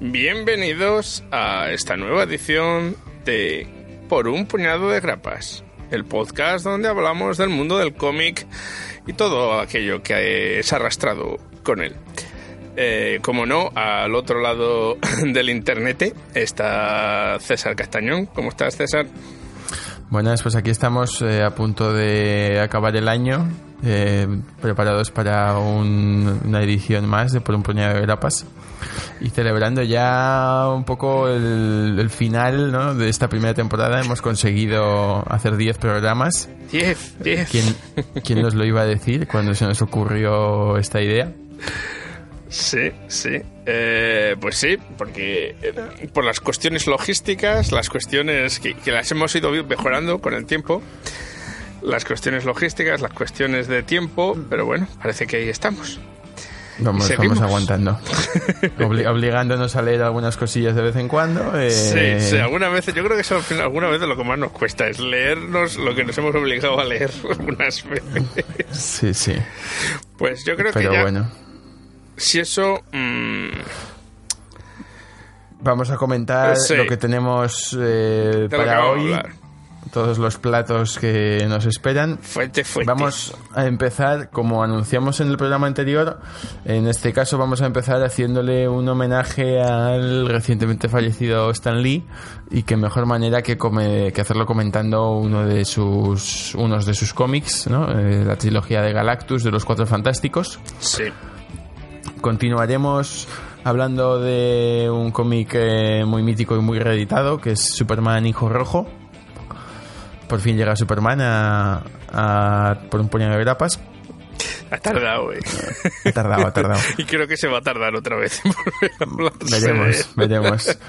Bienvenidos a esta nueva edición de Por un puñado de grapas, el podcast donde hablamos del mundo del cómic y todo aquello que es arrastrado con él. Eh, como no, al otro lado del internet está César Castañón. ¿Cómo estás, César? Buenas, pues aquí estamos eh, a punto de acabar el año, eh, preparados para un- una edición más de Por un puñado de grapas y celebrando ya un poco el, el final ¿no? de esta primera temporada. Hemos conseguido hacer 10 programas. 10, 10. ¿Quién, ¿Quién nos lo iba a decir cuando se nos ocurrió esta idea? Sí, sí. Eh, pues sí, porque eh, por las cuestiones logísticas, las cuestiones que, que las hemos ido mejorando con el tiempo, las cuestiones logísticas, las cuestiones de tiempo, pero bueno, parece que ahí estamos. Vamos, aguantando. Obli- obligándonos a leer algunas cosillas de vez en cuando. eh, Sí, sí, alguna vez, yo creo que eso alguna vez lo que más nos cuesta es leernos lo que nos hemos obligado a leer algunas veces. Sí, sí. Pues yo creo Pero que ya, bueno. si eso... mm, Vamos a comentar Sí. lo que tenemos eh, para hoy, hablar. Todos los platos que nos esperan. Fuente, fuente. Vamos a empezar, como anunciamos en el programa anterior, en este caso vamos a empezar haciéndole un homenaje al recientemente fallecido Stan Lee y qué mejor manera que, come- que hacerlo comentando uno de sus, unos de sus cómics, ¿no? Eh, la trilogía de Galactus de los Cuatro Fantásticos. Sí. Continuaremos hablando de un cómic eh, muy mítico y muy reeditado, que es Superman Hijo Rojo. Por fin llega Superman a, a- por un puñado de grapas. Ha tardado, eh. Ha tardado, ha tardado. Y creo que se va a tardar otra vez. Veremos, veremos.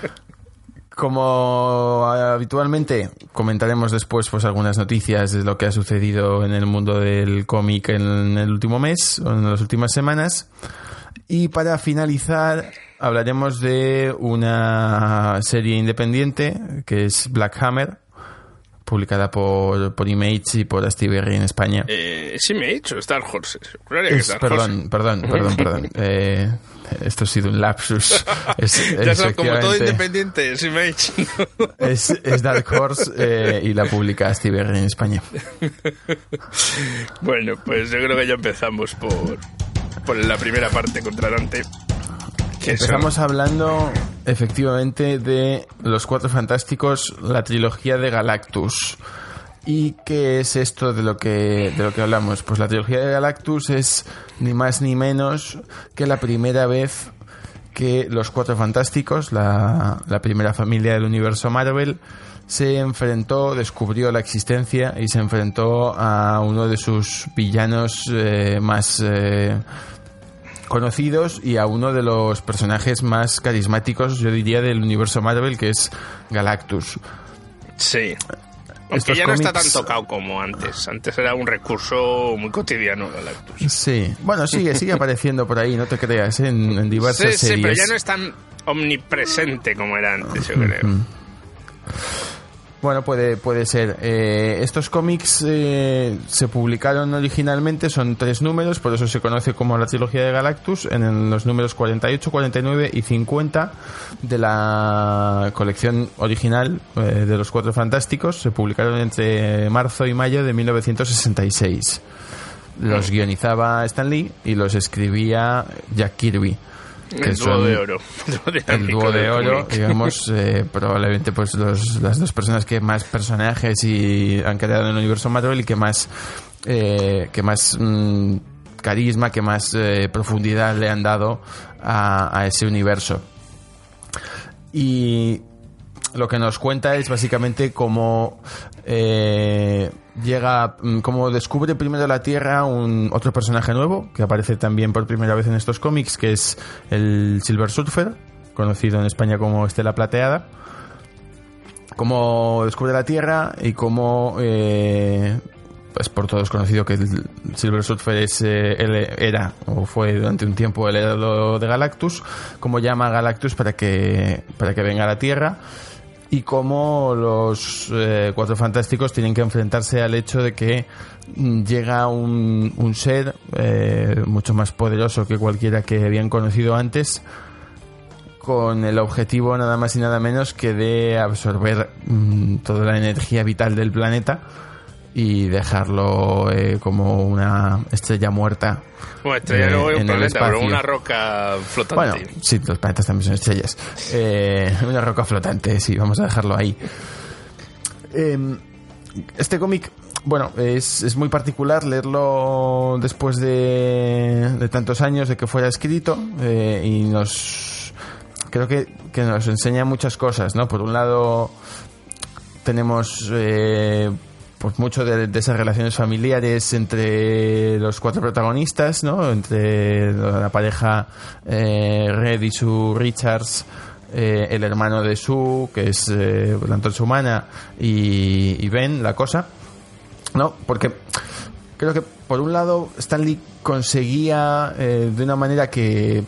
Como habitualmente comentaremos después pues algunas noticias de lo que ha sucedido en el mundo del cómic en el último mes o en las últimas semanas. Y para finalizar hablaremos de una serie independiente que es Black Hammer, publicada por, por Image y por Steve Berry en España. Eh, sí me he hecho Star Horse. Juraría que Es- Dark perdón, Horse. perdón, perdón, perdón. Eh, esto ha sido un lapsus. Es, Ya sabes, como todo independiente, es Image. Es, es Dark Horse eh, y la publica Steve Berry en España. bueno, pues yo creo que ya empezamos por, por la primera parte contra Dante. Empezamos hablando efectivamente de Los Cuatro Fantásticos, la trilogía de Galactus. ¿Y qué es esto de lo que de lo que hablamos? Pues la trilogía de Galactus es ni más ni menos que la primera vez que los Cuatro Fantásticos, la, la primera familia del universo Marvel, se enfrentó, descubrió la existencia y se enfrentó a uno de sus villanos eh, más eh, conocidos y a uno de los personajes más carismáticos, yo diría, del universo Marvel, que es Galactus. Sí. Aunque ya no está tan tocado como antes. Antes era un recurso muy cotidiano Galactus. Sí, bueno, sigue, sigue apareciendo por ahí, no te creas, ¿eh? en, en diversas Sí, sí, series. pero ya no es tan omnipresente como era antes, yo creo. Bueno, puede, puede ser. Eh, estos cómics eh, se publicaron originalmente, son tres números, por eso se conoce como la trilogía de Galactus, en los números 48, 49 y 50 de la colección original eh, de los Cuatro Fantásticos. Se publicaron entre marzo y mayo de 1966. Los guionizaba Stan Lee y los escribía Jack Kirby. Que El dúo de oro. El dúo de oro, digamos, eh, probablemente pues los- las dos personas que más personajes y han creado en el universo Marvel y que más eh, que más mm, carisma, que más eh, profundidad le han dado a, a ese universo. Y lo que nos cuenta es básicamente cómo eh, llega, mm, cómo descubre primero la Tierra un otro personaje nuevo que aparece también por primera vez en estos cómics, que es el Silver Surfer, conocido en España como Estela Plateada, cómo descubre la Tierra y cómo eh, es por todos conocido que Silver Surfer es, eh, era o fue durante un tiempo el héroe de Galactus, cómo llama a Galactus para que, para que venga a la Tierra y cómo los eh, cuatro fantásticos tienen que enfrentarse al hecho de que mm, llega un, un ser eh, mucho más poderoso que cualquiera que habían conocido antes con el objetivo nada más y nada menos que de absorber mm, toda la energía vital del planeta y dejarlo eh, como una estrella muerta. Bueno, estrella eh, no es un planeta, pero una roca flotante. Bueno, sí, los planetas también son estrellas. Eh, una roca flotante, sí, vamos a dejarlo ahí. Eh, este cómic, bueno, es, es muy particular leerlo después de, de tantos años de que fuera escrito eh, y nos creo que, que nos enseña muchas cosas, ¿no? Por un lado tenemos eh, pues mucho de, de esas relaciones familiares entre los cuatro protagonistas, ¿no? Entre la pareja eh, Red y su Richards, eh, el hermano de Sue, que es eh, la antorcha humana, y, y Ben, la cosa, ¿no? Porque creo que por un lado Stanley conseguía eh, de una manera que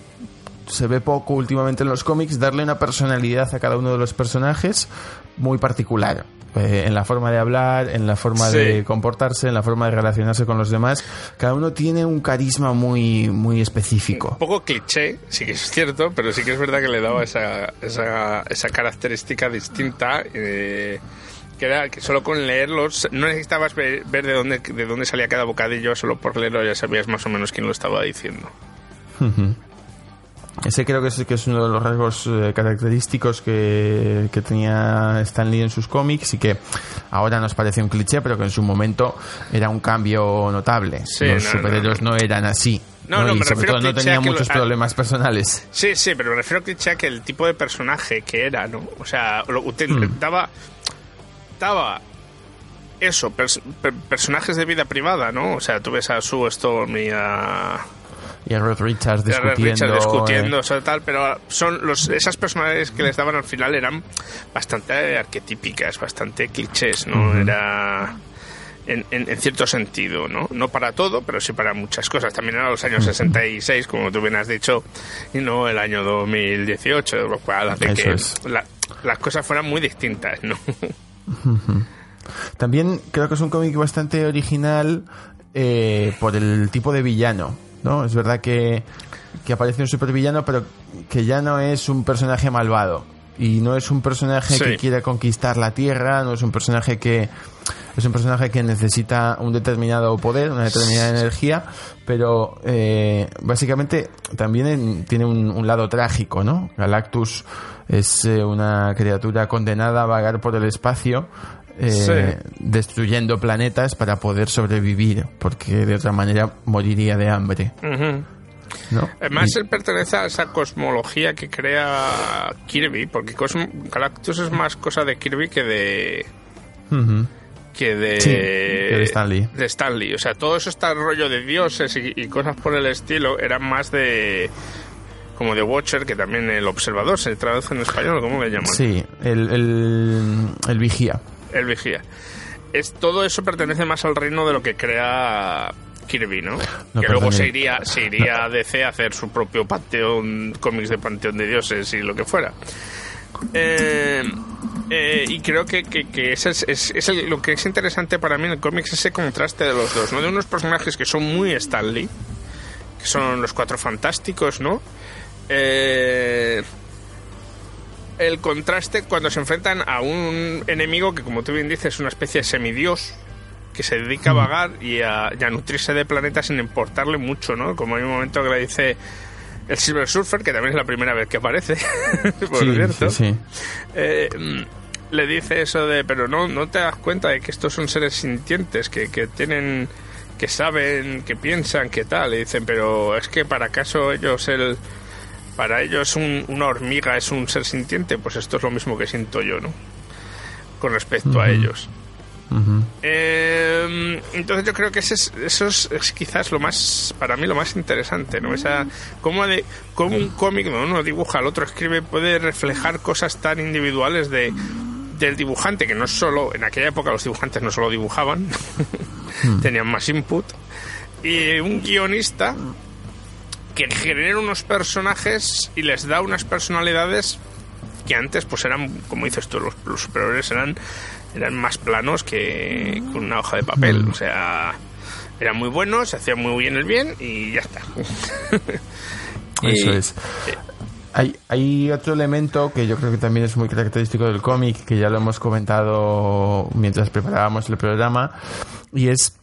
se ve poco últimamente en los cómics darle una personalidad a cada uno de los personajes muy particular Eh, en la forma de hablar en la forma Sí. de comportarse en la forma de relacionarse con los demás cada uno tiene un carisma muy muy específico Un poco cliché, sí que es cierto, pero sí que es verdad que le daba esa, esa, esa característica distinta. eh, que era que solo con leerlos no necesitabas ver, ver de dónde de dónde salía cada bocadillo, solo por leerlo ya sabías más o menos quién lo estaba diciendo. Ese creo que es, que es uno de los rasgos eh, característicos que, que tenía Stan Lee en sus cómics y que ahora nos parece un cliché, pero que en su momento era un cambio notable. Sí, los no, superhéroes no, eran así. No, no, y me sobre refiero todo no cliché tenían a que lo- muchos problemas personales. Sí, sí, pero me refiero a que el tipo de personaje que era, ¿no? O sea, lo, Hmm. daba, daba eso, pers- per- personajes de vida privada, ¿no? O sea, tú ves a Sue Storm y a, Y a Red Richards a Red discutiendo. Richards discutiendo, eh, o sea, tal, pero son los, esas personalidades que les daban al final eran bastante arquetípicas, bastante clichés, ¿no? Era... En, en- en cierto sentido, ¿no? No para todo, pero sí para muchas cosas. También eran los años 66, como tú bien has dicho, y no el año 2018, lo cual hace Eso que la- las cosas fueran muy distintas, ¿no? También creo que es un cómic bastante original eh, por el tipo de villano, ¿no? Es verdad que, que aparece un supervillano, pero que ya no es un personaje malvado. Y no es un personaje Sí. que quiera conquistar la Tierra, no es un personaje que... Es un personaje que necesita un determinado poder, una determinada energía, pero eh, básicamente también en- tiene un, un lado trágico, ¿no? Galactus es eh, una criatura condenada a vagar por el espacio eh, Sí. destruyendo planetas para poder sobrevivir, porque de otra manera moriría de hambre. Además, Y- él pertenece a esa cosmología que crea Kirby, porque Cosmo- Galactus es más cosa de Kirby que de que de, Sí, que de Stan Lee. de Stan Lee. O sea, todo eso está rollo de dioses y, y cosas por el estilo, eran más de como de Watcher, que también el observador se traduce en español, ¿cómo le llaman? Sí, el, el, el vigía. El vigía. Es, todo eso pertenece más al reino de lo que crea Kirby, ¿no? No, que luego se iría, se iría a DC a hacer su propio panteón, cómics de panteón de dioses y lo que fuera. Eh, eh, y creo que, que, que ese es, es- es el- lo que es interesante para mí en el cómic es ese contraste de los dos, ¿no? De unos personajes que son muy Stanley, que son los cuatro fantásticos, ¿no? Eh, el contraste cuando se enfrentan a un enemigo que, como tú bien dices, es una especie de semidios que se dedica a vagar y a, y a nutrirse de planetas sin importarle mucho, ¿no? Como hay un momento que le dice el Silver Surfer, que también es la primera vez que aparece, por sí, cierto, sí, sí. eh, mm, le dice eso de, pero no, no te das cuenta de que estos son seres sintientes, que, que tienen, que saben, que piensan, que tal. Y dicen, pero es que para acaso ellos, el, para ellos un- una hormiga es un ser sintiente, pues esto es lo mismo que siento yo, ¿no? Con respecto a Ujú. ellos. Eh, entonces yo creo que ese es, eso es, quizás lo más, para mí lo más interesante, ¿no? Esa, cómo, de, cómo un cómic, ¿no? uno dibuja, el otro escribe, puede reflejar cosas tan individuales de del dibujante, que no solo, en aquella época los dibujantes no solo dibujaban, hmm. tenían más input, y un guionista que genera unos personajes y les da unas personalidades que antes pues eran, como dices tú, los, los superiores eran eran más planos que con una hoja de papel. O sea, eran muy buenos, se hacían muy bien el bien y ya está. Eso es. Hay, hay otro elemento que yo creo que también es muy característico del cómic, que ya lo hemos comentado mientras preparábamos el programa, y es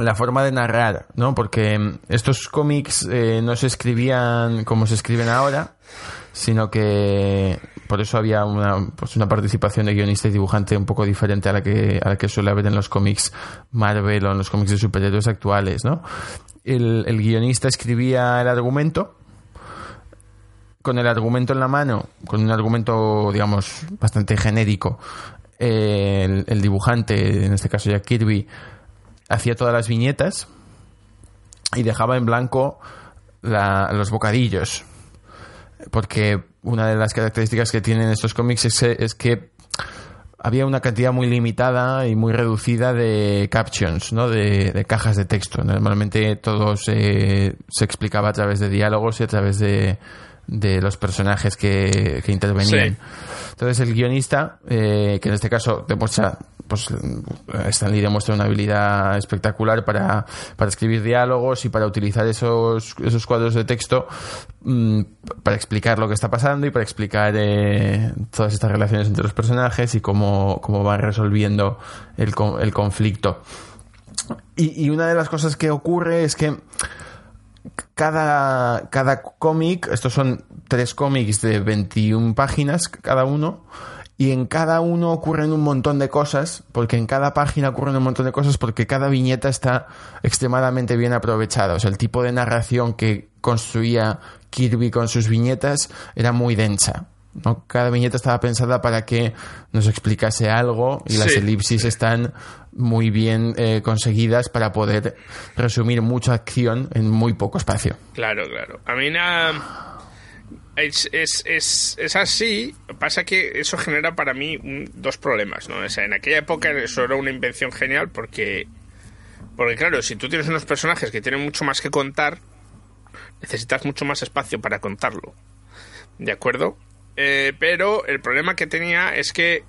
la forma de narrar, ¿no? Porque estos cómics eh, no se escribían como se escriben ahora, sino que por eso había una, pues una participación de guionista y dibujante un poco diferente a la que, a la que suele haber en los cómics Marvel o en los cómics de superhéroes actuales, ¿no? El, guionista escribía el argumento, con el argumento en la mano, con un argumento, digamos, bastante genérico, el, el, dibujante, en este caso ya Kirby, hacía todas las viñetas y dejaba en blanco los bocadillos. Porque una de las características que tienen estos cómics es, que había una cantidad muy limitada y muy reducida de captions, ¿no? De, cajas de texto. Normalmente todo se, explicaba a través de diálogos y a través de, los personajes que, intervenían. Entonces el guionista, eh, que en este caso demuestra pues Stan Lee demuestra una habilidad espectacular para, escribir diálogos y para utilizar esos, esos cuadros de texto mm, para explicar lo que está pasando y para explicar eh, todas estas relaciones entre los personajes y cómo, cómo van resolviendo el, el conflicto. Y, y, una de las cosas que ocurre es que cada, cada cómic, estos son tres cómics de 21 páginas cada uno, y en cada uno ocurren un montón de cosas, porque en cada página ocurren un montón de cosas, porque cada viñeta está extremadamente bien aprovechada. O sea, el tipo de narración que construía Kirby con sus viñetas era muy densa. ¿no? Cada viñeta estaba pensada para que nos explicase algo y las elipsis están muy bien eh, conseguidas para poder resumir mucha acción en muy poco espacio. Claro, claro. A mí nada es, es, es, así, pasa que eso genera para mí dos problemas, ¿no? O sea, en aquella época eso era una invención genial porque, porque claro, si tú tienes unos personajes que tienen mucho más que contar, necesitas mucho más espacio para contarlo, ¿de acuerdo? Eh, pero el problema que tenía es que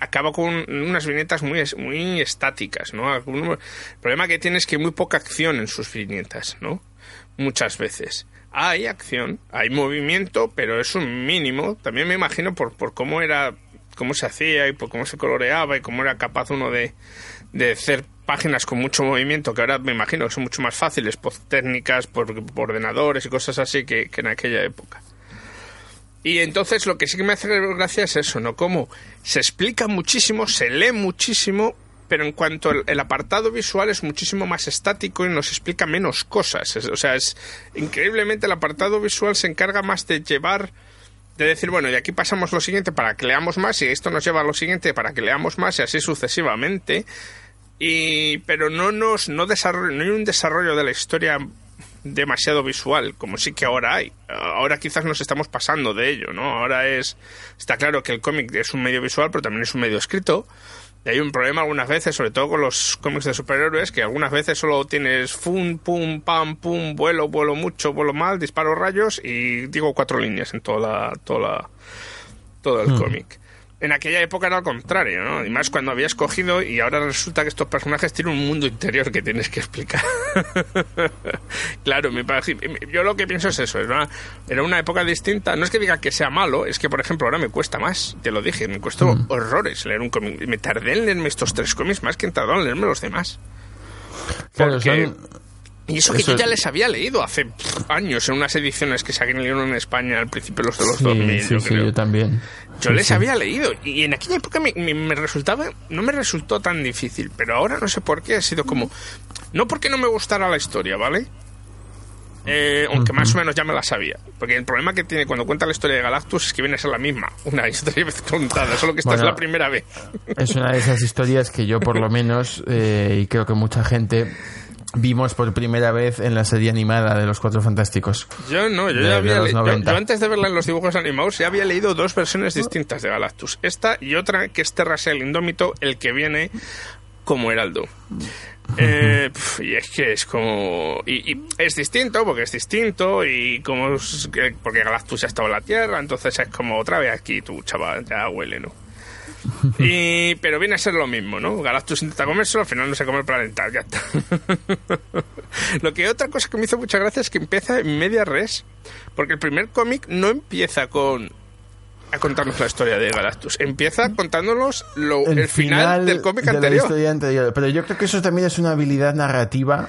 acaba con unas viñetas muy, muy estáticas, ¿no? El problema que tiene es que hay muy poca acción en sus viñetas, ¿no? Muchas veces hay acción, hay movimiento, pero es un mínimo. También me imagino por, por cómo era, cómo se hacía y por cómo se coloreaba y cómo era capaz uno de, de hacer páginas con mucho movimiento, que ahora me imagino que son mucho más fáciles por técnicas, por, ordenadores y cosas así que, que, en aquella época. Y entonces lo que sí que me hace gracia es eso, ¿no? Como se explica muchísimo, se lee muchísimo, pero en cuanto el, apartado visual es muchísimo más estático y nos explica menos cosas. o sea, es increíblemente el apartado visual se encarga más de llevar de decir, bueno, y aquí pasamos lo siguiente para que leamos más y esto nos lleva a lo siguiente para que leamos más y así sucesivamente. Y pero no nos no no hay un desarrollo de la historia demasiado visual, como sí que ahora hay. Ahora quizás nos estamos pasando de ello, ¿no? Ahora es está claro que el cómic es un medio visual, pero también es un medio escrito y hay un problema algunas veces, sobre todo con los cómics de superhéroes, que algunas veces solo tienes fum, pum, pam, pum, vuelo, vuelo mucho, vuelo mal, disparo rayos y digo cuatro líneas en toda la, toda todo el hmm. cómic en aquella época era al contrario, ¿no? Y más cuando habías cogido y ahora resulta que estos personajes tienen un mundo interior que tienes que explicar. claro, yo lo que pienso es eso, era, era una época distinta. No es que diga que sea malo, es que, por ejemplo, ahora me cuesta más, te lo dije, me cuesta mm. horrores leer un cómic. Me tardé en leerme estos tres cómics más que en tardar en leerme los demás. Claro, y eso que yo ya les había leído hace años en unas ediciones que salieron en España al principio los de los 2000. Sí, yo, sí, yo también. Yo les había leído y en aquella época me, me, resultaba, no me resultó tan difícil, pero ahora no sé por qué ha sido como, no porque no me gustara la historia, ¿vale? eh, aunque más o menos ya me la sabía. Porque el problema que tiene cuando cuenta la historia de Galactus es que viene a ser la misma, una historia vez contada, solo que esta es la primera vez. Es una de esas historias que yo por lo menos, eh, y creo que mucha gente vimos por primera vez en la serie animada de los Cuatro Fantásticos. Yo no, yo ya había leído. antes de verla en los dibujos animados ya había leído dos versiones distintas de Galactus. Esta y otra que es Terrasel Indómito, el que viene como Heraldo. Eh, y es que es como. Y, es distinto, porque es distinto, y como. Porque Galactus ya estaba en la Tierra, entonces es como otra vez aquí, tu chaval, ya huele, ¿no? Y, pero viene a ser lo mismo, ¿no? Galactus intenta comérselo, al final no se come el planeta, ya está. lo que otra cosa que me hizo mucha gracia es que empieza en media res, porque el primer cómic no empieza con a contarnos la historia de Galactus. Empieza contándonos lo, el, final, del cómic anterior. Pero yo creo que eso también es una habilidad narrativa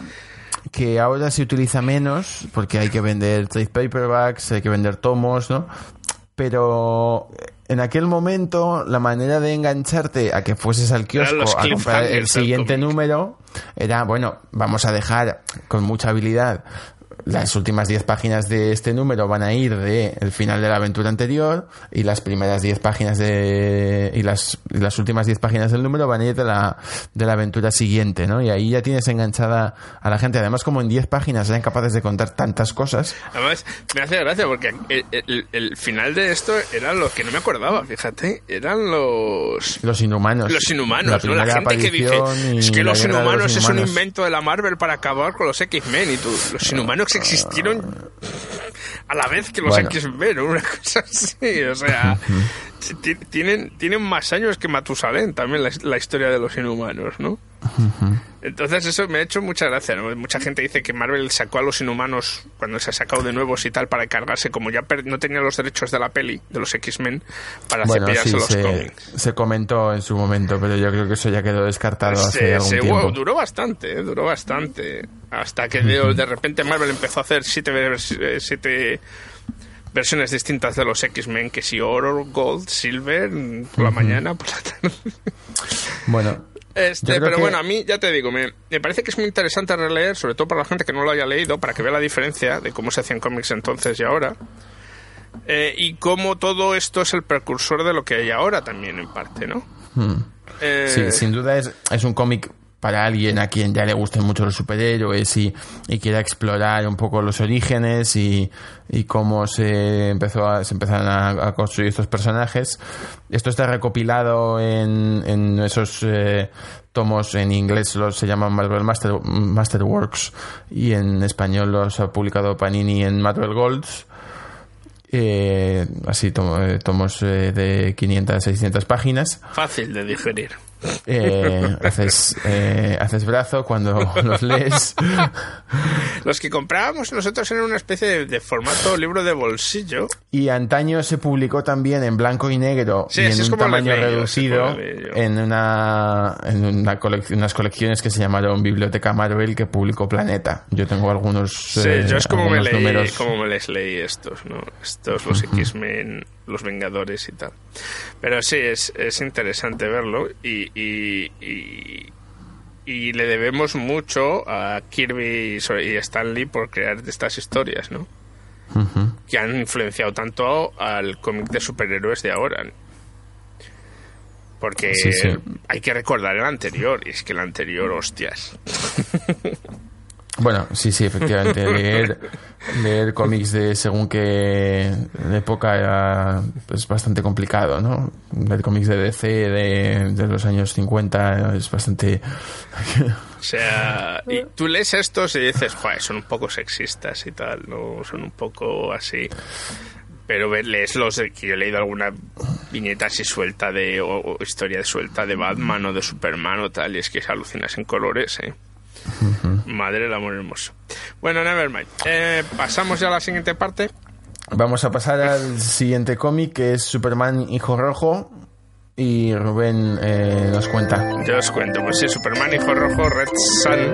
que ahora se utiliza menos porque hay que vender trade paperbacks, hay que vender tomos, ¿no? Pero en aquel momento la manera de engancharte a que fueses al kiosco a comprar el siguiente número era, bueno, vamos a dejar con mucha habilidad las últimas 10 páginas de este número van a ir de el final de la aventura anterior y las primeras 10 páginas de y las, las últimas 10 páginas del número van a ir de la, de la aventura siguiente, ¿no? Y ahí ya tienes enganchada a la gente. Además, como en 10 páginas eran capaces de contar tantas cosas. Además, me hace gracia porque el, final de esto era lo que no me acordaba, fíjate, eran los los inhumanos. Los inhumanos, la, ¿no? la gente que dice es que los inhumanos, es un invento de la Marvel para acabar con los X-Men y tú, los inhumanos existieron a la vez que los X-Men, una cosa así, o sea, tienen, tienen más años que Matusalén también la, historia de los inhumanos, ¿no? Entonces eso me ha hecho mucha gracia, Mucha gente dice que Marvel sacó a los inhumanos cuando se ha sacado de nuevos y tal para cargarse, como ya no tenía los derechos de la peli, de los X-Men, para bueno, cepillarse los se, cómics. Se comentó en su momento, pero yo creo que eso ya quedó descartado hace algún tiempo. duró bastante, ¿eh? duró bastante. Hasta que de, repente Marvel empezó a hacer siete, eh, siete versiones distintas de los X-Men, que si oro, gold, silver, por la mañana, por la tarde. Bueno. Este, pero bueno, a mí, ya te digo, me, me, parece que es muy interesante releer, sobre todo para la gente que no lo haya leído, para que vea la diferencia de cómo se hacían cómics entonces y ahora. Eh, y cómo todo esto es el precursor de lo que hay ahora también, en parte, ¿no? Hmm. Eh, sí, sin duda es, es un cómic para alguien a quien ya le gusten mucho los superhéroes y, y quiera explorar un poco los orígenes y, y cómo se empezó a, se empezaron a, construir estos personajes. Esto está recopilado en, en esos eh, tomos en inglés los se llaman Marvel Master, Masterworks y en español los ha publicado Panini en Marvel Golds. Eh, así eh, tomos eh, de 500 a 600 páginas. Fácil de digerir. Eh, haces, eh, haces brazo cuando los lees. Los que comprábamos nosotros eran una especie de, formato libro de bolsillo. Y antaño se publicó también en blanco y negro y en un tamaño reducido en una en una colección, unas colecciones que se llamaron Biblioteca Marvel que publicó Planeta. Yo tengo algunos. Sí, yo es como me, leí, como me les leí estos, ¿no? Estos, los X-Men los Vengadores y tal. Pero sí, es, es interesante verlo y, y, y, le debemos mucho a Kirby y Stan Lee por crear estas historias, ¿no? Que han influenciado tanto al cómic de superhéroes de ahora. Porque hay que recordar el anterior, y es que el anterior, hostias. Bueno, sí, sí, efectivamente. Leer, leer cómics de según qué época era pues, bastante complicado, ¿no? Leer cómics de DC de, de los años 50 es bastante... o sea, y tú lees estos y dices, son un poco sexistas y tal, ¿no? Son un poco así pero lees los que yo he leído alguna viñeta así suelta de o, historia suelta de Batman o de Superman o tal y es que se alucinas en colores eh Madre del amor hermoso. Bueno, nevermind. Eh, pasamos ya a la siguiente parte. Vamos a pasar al siguiente cómic que es Superman Hijo Rojo. Y Rubén eh, nos cuenta. Yo os cuento, pues sí, Superman Hijo Rojo, Red Sun.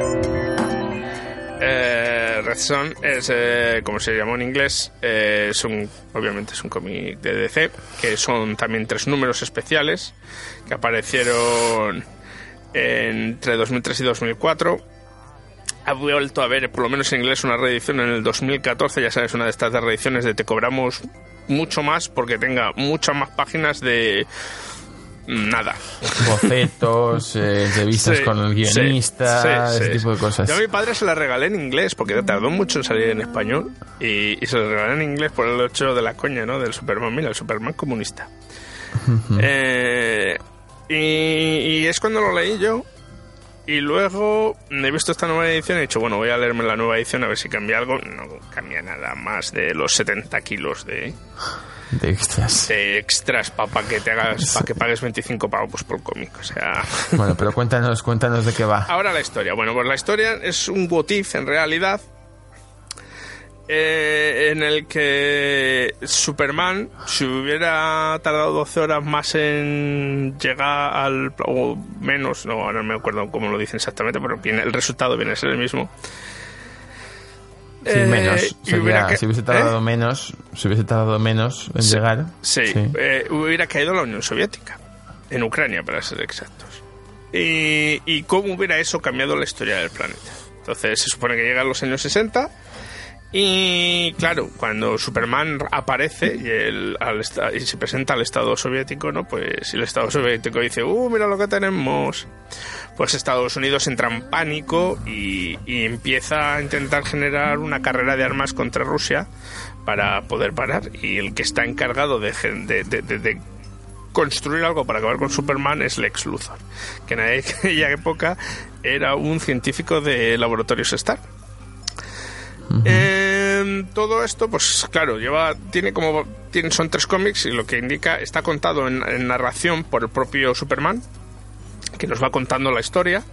Eh, Red Sun es, como se llamó en inglés, es un, obviamente es un cómic de DC, que son también tres números especiales que aparecieron entre 2003 y 2004 ha vuelto a ver, por lo menos en inglés, una reedición en el 2014. Ya sabes, una de estas reediciones de te cobramos mucho más porque tenga muchas más páginas de nada. Bocetos, eh, revistas Sí, con el guionista, sí, sí, ese tipo de cosas. Yo a mi padre se la regalé en inglés porque tardó mucho en salir en español y, y se la regalé en inglés por el hecho de la coña, ¿no? Del Superman, mira, el Superman comunista. Eh, y, y es cuando lo leí yo y luego he visto esta nueva edición y he dicho, bueno, voy a leerme la nueva edición a ver si cambia algo. No cambia nada más de los 70 kilos de, De extras. de extras para que te hagas, para que pagues 25 pavos por cómic. O sea, Bueno, pero cuéntanos, cuéntanos de qué va. Ahora la historia. Bueno, pues la historia es un what if en realidad. Eh, en el que Superman, si hubiera tardado 12 horas más en llegar al. o menos, no, ahora no me acuerdo cómo lo dicen exactamente, pero viene- el resultado viene a ser el mismo. Sí, Eh, menos. Sería- hubiera que- si hubiese tardado ¿eh? menos, si hubiese tardado menos en Sí, llegar. Sí, eh, hubiera caído la Unión Soviética, en Ucrania para ser exactos. Y, y cómo hubiera eso cambiado la historia del planeta. Entonces se supone que llegan los años 60 y claro, cuando Superman aparece y, el, al y se presenta al Estado soviético, ¿no? Pues el Estado soviético dice, ¡uh, mira lo que tenemos! Pues Estados Unidos entra en pánico y, empieza a intentar generar una carrera de armas contra Rusia para poder parar. Y el que está encargado de, de- construir algo para acabar con Superman es Lex Luthor, que en aquella época era un científico de laboratorios Eh, todo esto, pues claro, lleva, tiene como, tiene, son tres cómics y lo que indica está contado en, narración por el propio Superman, que nos va contando la historia.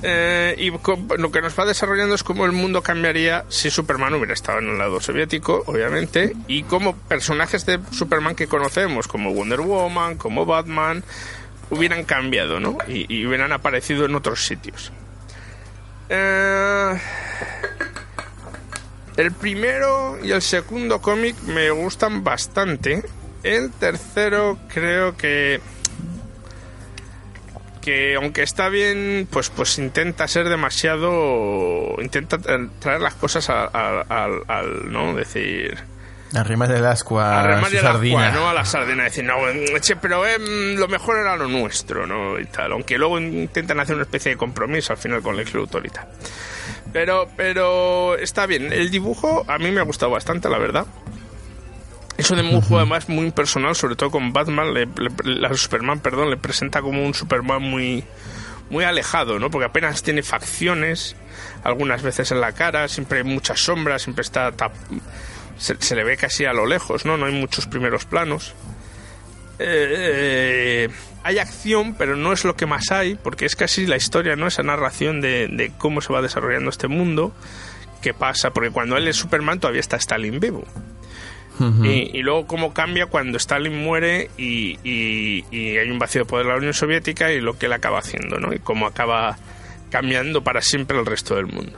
Eh, y lo que nos va desarrollando es cómo el mundo cambiaría si Superman hubiera estado en el lado soviético, obviamente, y cómo personajes de Superman que conocemos, como Wonder Woman, como Batman, hubieran cambiado, ¿no? Y, y hubieran aparecido en otros sitios. Eh, el primero y el segundo cómic me gustan bastante. El tercero creo que que aunque está bien, pues pues intenta ser demasiado intenta tra- traer las cosas al, al, no decir Arrimas del ascua, a su el sardina. no a la sardina decir no che, pero em, lo mejor era lo nuestro no y tal aunque luego intentan hacer una especie de compromiso al final con Lex Luthor y tal pero pero está bien. El dibujo a mí me ha gustado bastante la verdad. Eso de dibujo además muy personal sobre todo con Batman. Le, le- la Superman perdón le presenta como un Superman muy muy alejado no porque apenas tiene facciones algunas veces en la cara siempre hay muchas sombras siempre está tap- se, se le ve casi a lo lejos, ¿no? No hay muchos primeros planos. Eh, hay acción, pero no es lo que más hay, porque es casi la historia, ¿no? Esa narración de, de cómo se va desarrollando este mundo, qué pasa, porque cuando él es Superman todavía está Stalin vivo. y, y luego cómo cambia cuando Stalin muere y, y- y hay un vacío de poder en la Unión Soviética y lo que él acaba haciendo, ¿no? Y cómo acaba cambiando para siempre el resto del mundo.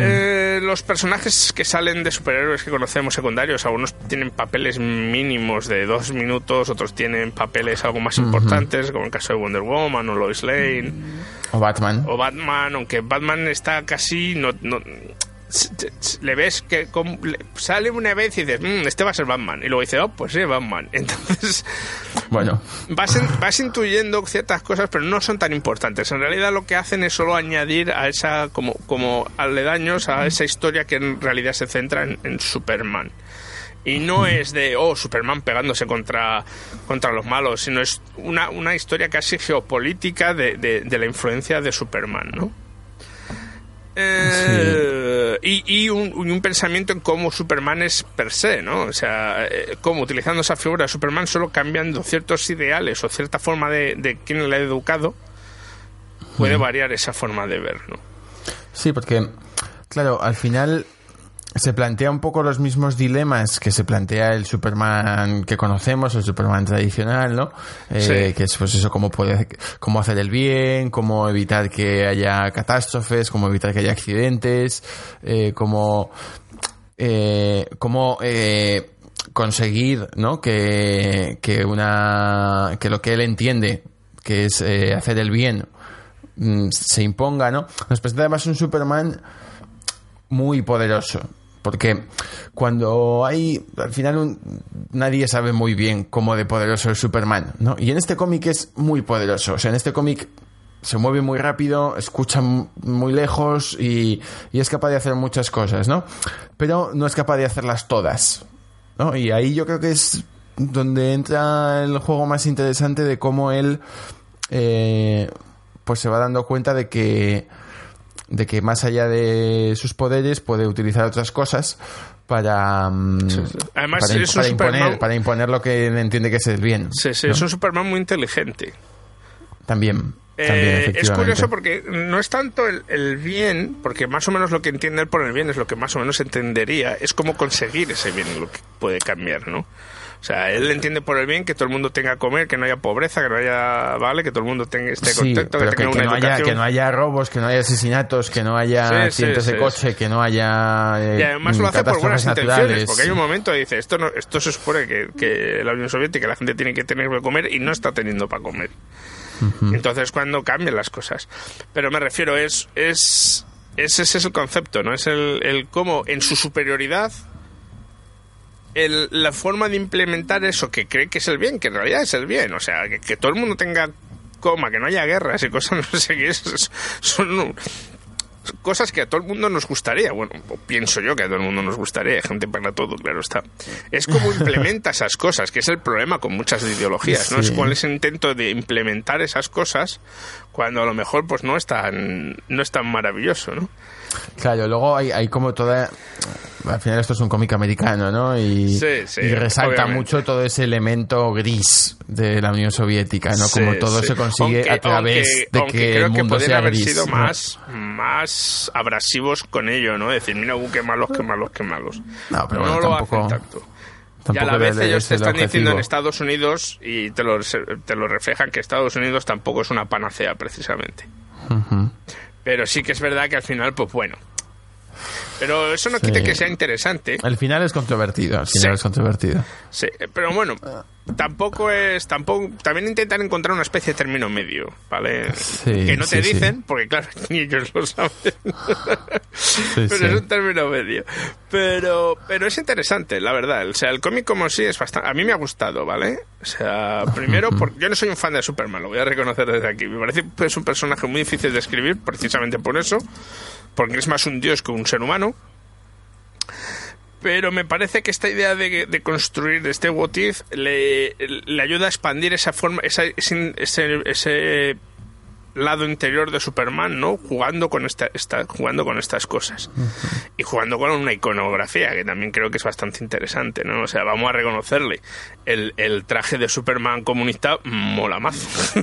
Eh, los personajes que salen de superhéroes que conocemos secundarios, algunos tienen papeles mínimos de dos minutos, otros tienen papeles algo más importantes, como el caso de Wonder Woman o Lois Lane. O Batman. o Batman, aunque Batman está casi no, no- le ves que sale una vez y dices, "Mm, este va a ser Batman, y luego dice, oh, pues sí, Batman. Entonces Bueno, vas, vas intuyendo ciertas cosas, pero no son tan importantes. En realidad lo que hacen es solo añadir a esa, como, como aledaños a esa historia que en realidad se centra en, en Superman. Y no es de, oh, Superman pegándose contra, contra los malos, sino es una, una historia casi geopolítica de, de- de la influencia de Superman, ¿no? Eh, y, y un, y un pensamiento en cómo Superman es per se, ¿no? O sea, eh, cómo utilizando esa figura de Superman solo cambiando ciertos ideales o cierta forma de, de quien le ha educado, puede variar esa forma de ver, ¿no? sí, porque, claro, al final se plantea un poco los mismos dilemas que se plantea el Superman que conocemos, el Superman tradicional, ¿no? Eh, Sí. Que es pues eso, cómo, puede, cómo hacer el bien, cómo evitar que haya catástrofes, cómo evitar que haya accidentes, eh, cómo, eh, cómo eh, conseguir, ¿no? Que, que una, que lo que él entiende que es eh, hacer el bien mm, se imponga, ¿no? Nos presenta además un Superman muy poderoso. Porque cuando hay, al final nadie sabe muy bien cómo de poderoso es Superman, ¿no? Y en este cómic es muy poderoso. O sea, en este cómic se mueve muy rápido, escucha muy lejos y, es capaz de hacer muchas cosas, ¿no? Pero no es capaz de hacerlas todas, ¿no? Y ahí yo creo que es donde entra el juego más interesante de cómo él eh, pues se va dando cuenta de que de que más allá de sus poderes puede utilizar otras cosas para, mm, Además, para, imponer, para imponer lo que entiende que es el bien. Sí, sí, es un Superman muy inteligente. También. Eh, es curioso porque no es tanto el, el, bien, porque más o menos lo que entiende él por el bien es lo que más o menos entendería, es cómo conseguir ese bien lo que puede cambiar, ¿no? O sea, él entiende por el bien que todo el mundo tenga a comer, que no haya pobreza, que no haya, ¿vale? Que todo el mundo tenga, esté contento, que, tenga una no educación. Haya, que no haya robos, que no haya asesinatos, que no haya accidentes de coche, que no haya eh, Y además lo hace por buenas intenciones, porque hay un momento que dice, esto no, esto se supone que, que la Unión Soviética la gente tiene que tener que comer y no está teniendo para comer. Entonces, cuando cambian las cosas. Pero me refiero, es, es, ese es el concepto, ¿no? Es el, el cómo en su superioridad el, la forma de implementar eso que cree que es el bien, que en realidad es el bien, o sea, que, todo el mundo tenga coma, que no haya guerras y cosas, no sé qué, son cosas que a todo el mundo nos gustaría, bueno, pienso yo que a todo el mundo nos gustaría, gente para todo, claro está. Es como implementa esas cosas, que es el problema con muchas ideologías, ¿no? Es cuál es el intento de implementar esas cosas cuando a lo mejor pues no es tan, no es tan maravilloso, ¿no? Claro, luego hay, hay como toda... Al final esto es un cómic americano, ¿no? Y, resalta mucho todo ese elemento gris de la Unión Soviética, ¿no? Como todo se consigue a través de que el mundo que sea haber gris. sido más, más abrasivos con ello, ¿no? Decir, mira, uh, qué malos, qué malos, qué malos. No, pero no bueno, lo tampoco... hacen tanto. Y a la vez ellos te están diciendo en Estados Unidos y te lo, te lo reflejan que Estados Unidos tampoco es una panacea precisamente. Pero sí que es verdad que al final, pues bueno. Pero eso no quita que sea interesante. El final es controvertido. El final es controvertido. Sí, pero bueno, tampoco es. tampoco También intentan encontrar una especie de término medio, ¿vale? que no te dicen, porque claro, ni ellos lo saben. pero es un término medio. Pero, pero es interesante, la verdad. O sea, el cómic como sí es bastante. A mí me ha gustado, ¿vale? O sea, primero, porque yo no soy un fan de Superman, lo voy a reconocer desde aquí. Me parece que es un personaje muy difícil de escribir, precisamente por eso porque es más un dios que un ser humano. Pero me parece que esta idea de, de construir este what le, le, ayuda a expandir esa forma, ese, ese lado interior de Superman, ¿no? Jugando con esta, jugando con estas cosas. Y jugando con una iconografía, que también creo que es bastante interesante, ¿no? O sea, vamos a reconocerle. El, el traje de Superman comunista mola más.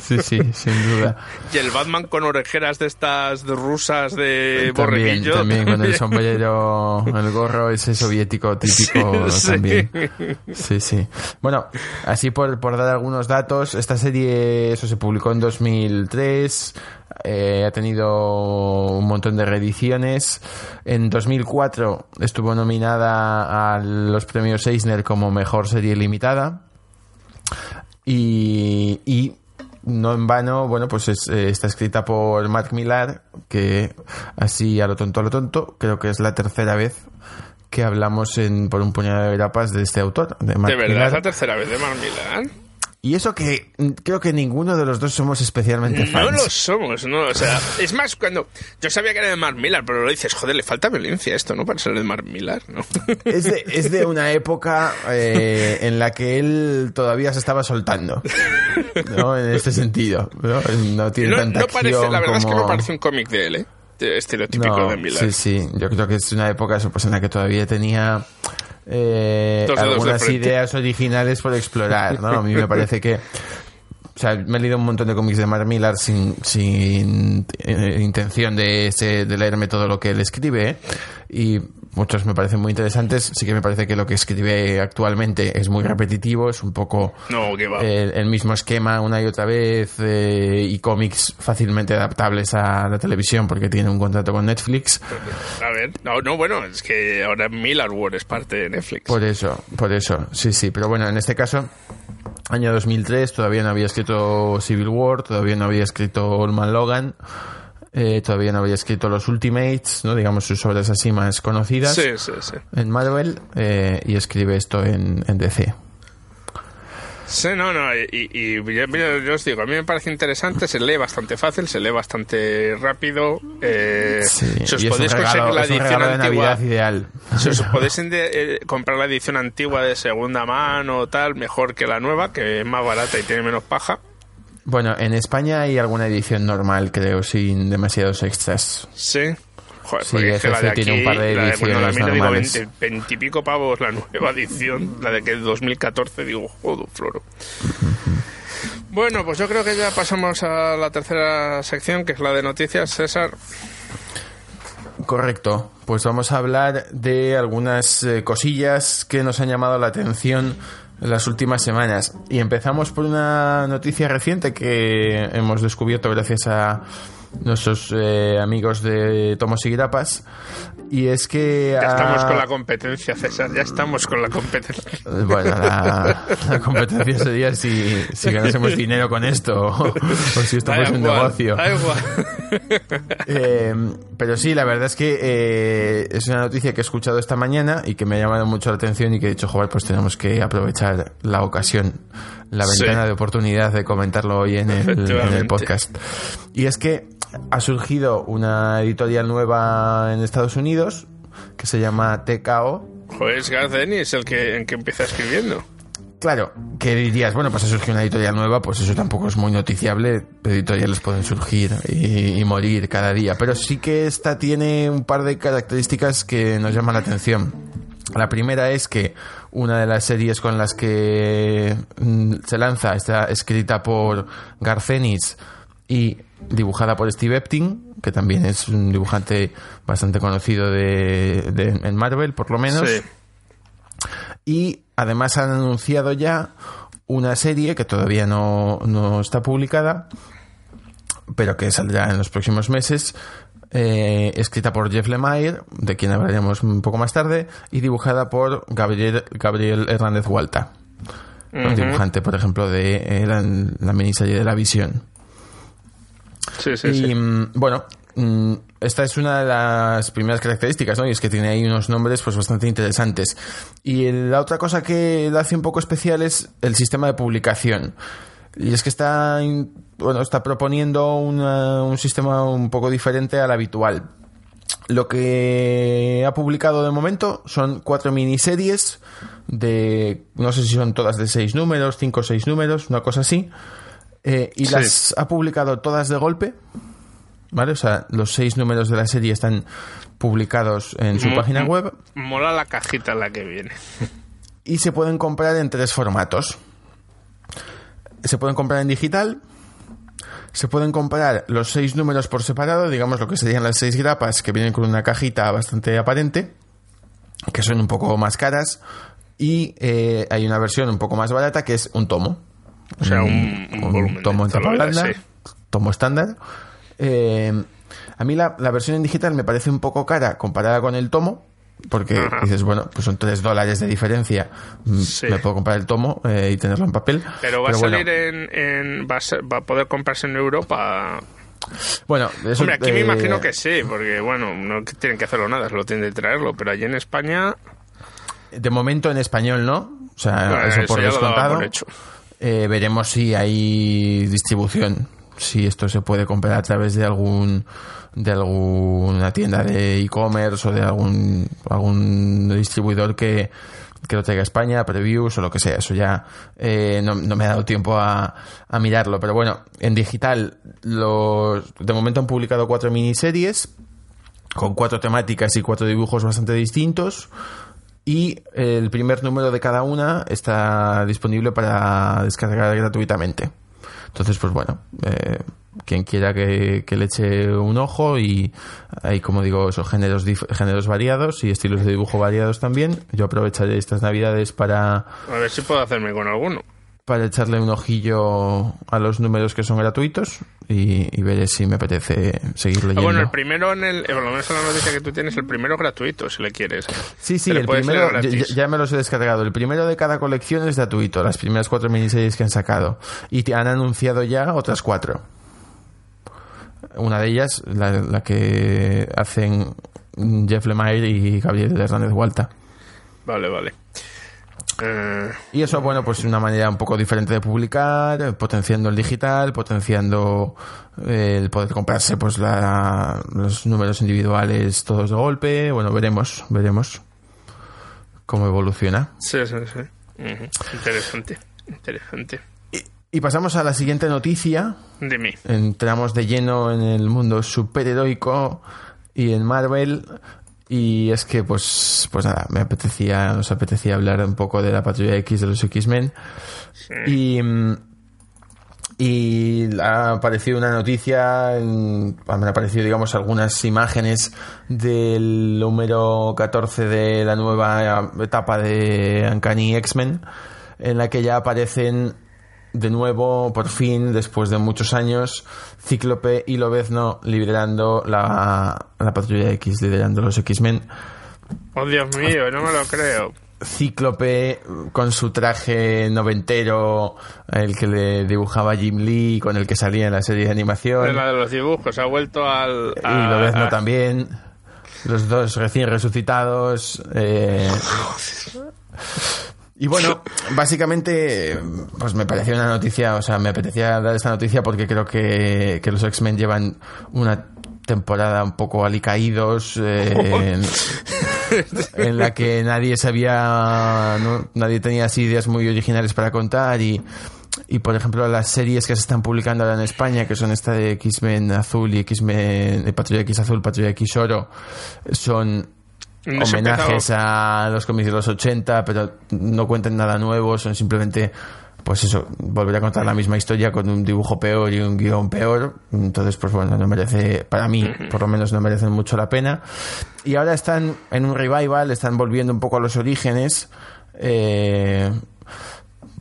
sí, sí, sin duda. Y el Batman con orejeras de estas rusas de también, borreguillo. También, con el sombrero, el gorro ese soviético típico sí, también. Sí, sí. Bueno, así por, por dar algunos datos, esta serie, eso se publicó en 2003, eh, ha tenido un montón de reediciones. En 2004 estuvo nominada a los premios Eisner como Mejor Serie Limitada. Y, y no en vano, bueno, pues es, eh, está escrita por Mark Millar, que así a lo tonto, a lo tonto, creo que es la tercera vez que hablamos en, por un puñado de grapas de este autor. ¿De, Mark ¿De verdad Millar. es la tercera vez de Mark Millar? Y eso que creo que ninguno de los dos somos especialmente fans. No lo somos, no. O sea, es más, cuando yo sabía que era de Mark Millar, pero lo dices, joder, le falta violencia esto, ¿no? Para ser de Mark Millar, ¿no? Es de, es de una época eh, en la que él todavía se estaba soltando, ¿no? En este sentido, ¿no? No tiene No, tanta no parece, acción la verdad es que como- no parece un cómic de él, ¿eh? De estilo típico No, de Millar. Sí, sí. Yo creo que es una época eso, pues, en la que todavía tenía eh, algunas ideas originales por explorar, ¿no? A mí me parece que... O sea, me he leído un montón de cómics de Mark Millar sin, sin eh, intención de, de leerme todo lo que él escribe. ¿eh? Y muchos me parecen muy interesantes. Sí que me parece que lo que escribe actualmente es muy repetitivo, es un poco No, que va. el, el mismo esquema una y otra vez eh, y cómics fácilmente adaptables a la televisión porque tiene un contrato con Netflix. A ver, no, no, bueno, es que ahora Millar World es parte de Netflix. Por eso, por eso, sí, sí. Pero bueno, en este caso Año 2003, todavía no había escrito Civil War, todavía no había escrito Old Man Logan, eh, todavía no había escrito los Ultimates, ¿no? digamos sus obras así más conocidas Sí, sí, sí. en Marvel, eh, y escribe esto en, en DC. Sí, no, no, y, y yo, os digo, a mí me parece interesante, se lee bastante fácil, se lee bastante rápido. Eh, si os y podéis regalo- conseguir la edición de antigua, ideal. si os podéis eh, comprar la edición antigua de segunda mano o tal, mejor que la nueva, que es más barata y tiene menos paja. Bueno, en España hay alguna edición normal, creo, sin demasiados extras. Sí. Joder, Sí, es que la de FF tiene un par de la de, bueno, la ediciones mía digo normales. 20, 20 y pico pavos la nueva edición, la de que es 2014, digo, joder, floro. Bueno, pues yo creo que ya pasamos a la tercera sección, que es la de noticias, César. Correcto. Pues vamos a hablar de algunas eh, cosillas que nos han llamado la atención las últimas semanas. Y empezamos por una noticia reciente que hemos descubierto gracias a nuestros eh, amigos de Tomos y Grapas. Y es que... Ya ha- estamos con la competencia, César, ya estamos con la competencia. Eh, Bueno, la, la competencia sería si, si ganásemos dinero con esto o, o si esto fuese un negocio. da igual. Eh, pero sí, la verdad es que eh, es una noticia que he escuchado esta mañana y que me ha llamado mucho la atención y que he dicho, joder, pues tenemos que aprovechar la ocasión, la Sí. ventana de oportunidad de comentarlo hoy en el, en el podcast. Y es que ha surgido una editorial nueva en Estados Unidos que se llama TKO. Joder, es Garth Ennis el que, el que empieza escribiendo. Claro, que dirías, bueno, pues ha surgido una editorial nueva, pues eso tampoco es muy noticiable. Editoriales pueden surgir y, y morir cada día. Pero sí que esta tiene un par de características que nos llaman la atención. La primera es que una de las series con las que mm, se lanza está escrita por Garcenis y dibujada por Steve Epting, que también es un dibujante bastante conocido de, de- en Marvel, por lo menos. Sí. Y además han anunciado ya una serie que todavía no, no está publicada, pero que saldrá en los próximos meses, eh, escrita por Jeff Lemire, de quien hablaremos un poco más tarde, y dibujada por Gabriel, Gabriel Hernández Hualta. Ujú. dibujante, por ejemplo, de eh, la, la miniserie de La Visión. Sí, sí, y sí. mm, bueno, mm, esta es una de las primeras características, ¿no? Y es que tiene ahí unos nombres pues bastante interesantes. Y la otra cosa que la hace un poco especial es el sistema de publicación. Y es que está, bueno, está proponiendo una- un sistema un poco diferente al habitual. Lo que ha publicado de momento son cuatro miniseries de, no sé si son todas de seis números, cinco o seis números, una cosa así. Eh, y Sí. las ha publicado todas de golpe. ¿Vale? O sea, los seis números de la serie están publicados en su Mo- página mo- web Mola la cajita en la que viene. y se pueden comprar en tres formatos. Se pueden comprar en digital, se pueden comprar los seis números por separado, digamos lo que serían las seis grapas que vienen con una cajita bastante aparente, que son un poco más caras, y eh, hay una versión un poco más barata que es un tomo. O sea, un, un volumen. de tomo en sí. tomo estándar. Eh, a mí la, la versión en digital me parece un poco cara comparada con el tomo, porque Ajá. dices, bueno, pues son 3 dólares de diferencia, mm, Sí. me puedo comprar el tomo eh, y tenerlo en papel. Pero va a bueno, salir en, en- va, a ser- va a poder comprarse en Europa. Bueno, eso, Hombre, aquí me eh, imagino que sí, porque bueno, no tienen que hacerlo nada, solo tienen que traerlo. Pero allí en España, De momento en español no, o sea, Bueno, eso eso por lo descontado. por hecho. Eh, veremos si hay distribución, si esto se puede comprar a través de algún de alguna tienda de e-commerce o de algún algún distribuidor que, que lo traiga España, previews o lo que sea. Eso ya eh, no, no me ha dado tiempo a, a mirarlo. Pero bueno, en digital, los, de momento han publicado cuatro miniseries con cuatro temáticas y cuatro dibujos bastante distintos. Y el primer número de cada una está disponible para descargar gratuitamente. Entonces, pues bueno, eh, quien quiera que, que le eche un ojo y hay, como digo, esos géneros, géneros variados y estilos de dibujo variados también. Yo aprovecharé estas navidades para... a ver si puedo hacerme con alguno. Para echarle un ojillo a los números que son gratuitos y, y veré si me apetece seguir Ah, leyendo. bueno, el primero, en el, por lo menos en la noticia que tú tienes, el primero gratuito, si le quieres. Sí, sí, el primero ya me los he descargado. El primero de cada colección es gratuito, las primeras cuatro miniseries que han sacado. Y te han anunciado ya otras cuatro. Una de ellas, la, la que hacen Jeff Lemire y Gabriel Hernández Hualta. Vale, vale. Eh, Y eso, bueno, pues una manera un poco diferente de publicar, eh, potenciando el digital, potenciando eh, el poder comprarse pues la- los números individuales todos de golpe. Bueno, veremos, veremos cómo evoluciona. sí, sí, sí. Interesante, interesante. Y pasamos a la siguiente noticia. Dime. Entramos de lleno en el mundo superheroico y en Marvel. Y es que, pues, pues nada, me apetecía, nos apetecía hablar un poco de la Patrulla X de los X-Men. Y, y ha aparecido una noticia, han aparecido, digamos, algunas imágenes del número 14 de la nueva etapa de Uncanny X-Men, en la que ya aparecen de nuevo, por fin, después de muchos años, Cíclope y Lobezno liderando la, la Patrulla X, liderando los X-Men. Oh, Dios mío, no me lo creo. Cíclope con su traje noventero, el que le dibujaba Jim Lee, con el que salía en la serie de animación. Es la de los dibujos, ha vuelto al... Y a- Lobezno a- también. Los dos recién resucitados. eh, Y bueno, básicamente, pues me parecía una noticia, o sea, me apetecía dar esta noticia porque creo que, que los X-Men llevan una temporada un poco alicaídos, eh, en, en la que nadie sabía, ¿no? nadie tenía así ideas muy originales para contar y, y por ejemplo las series que se están publicando ahora en España, que son esta de X-Men Azul y X-Men, de Patrulla X Azul, Patrulla X Oro, son No homenajes a los cómics de los 80, pero no cuentan nada nuevo, son simplemente, pues eso, volver a contar la misma historia con un dibujo peor y un guion peor. Entonces, pues bueno, no merece, para mí, por lo menos no merecen mucho la pena. Y ahora están en un revival, están volviendo un poco a los orígenes. Eh,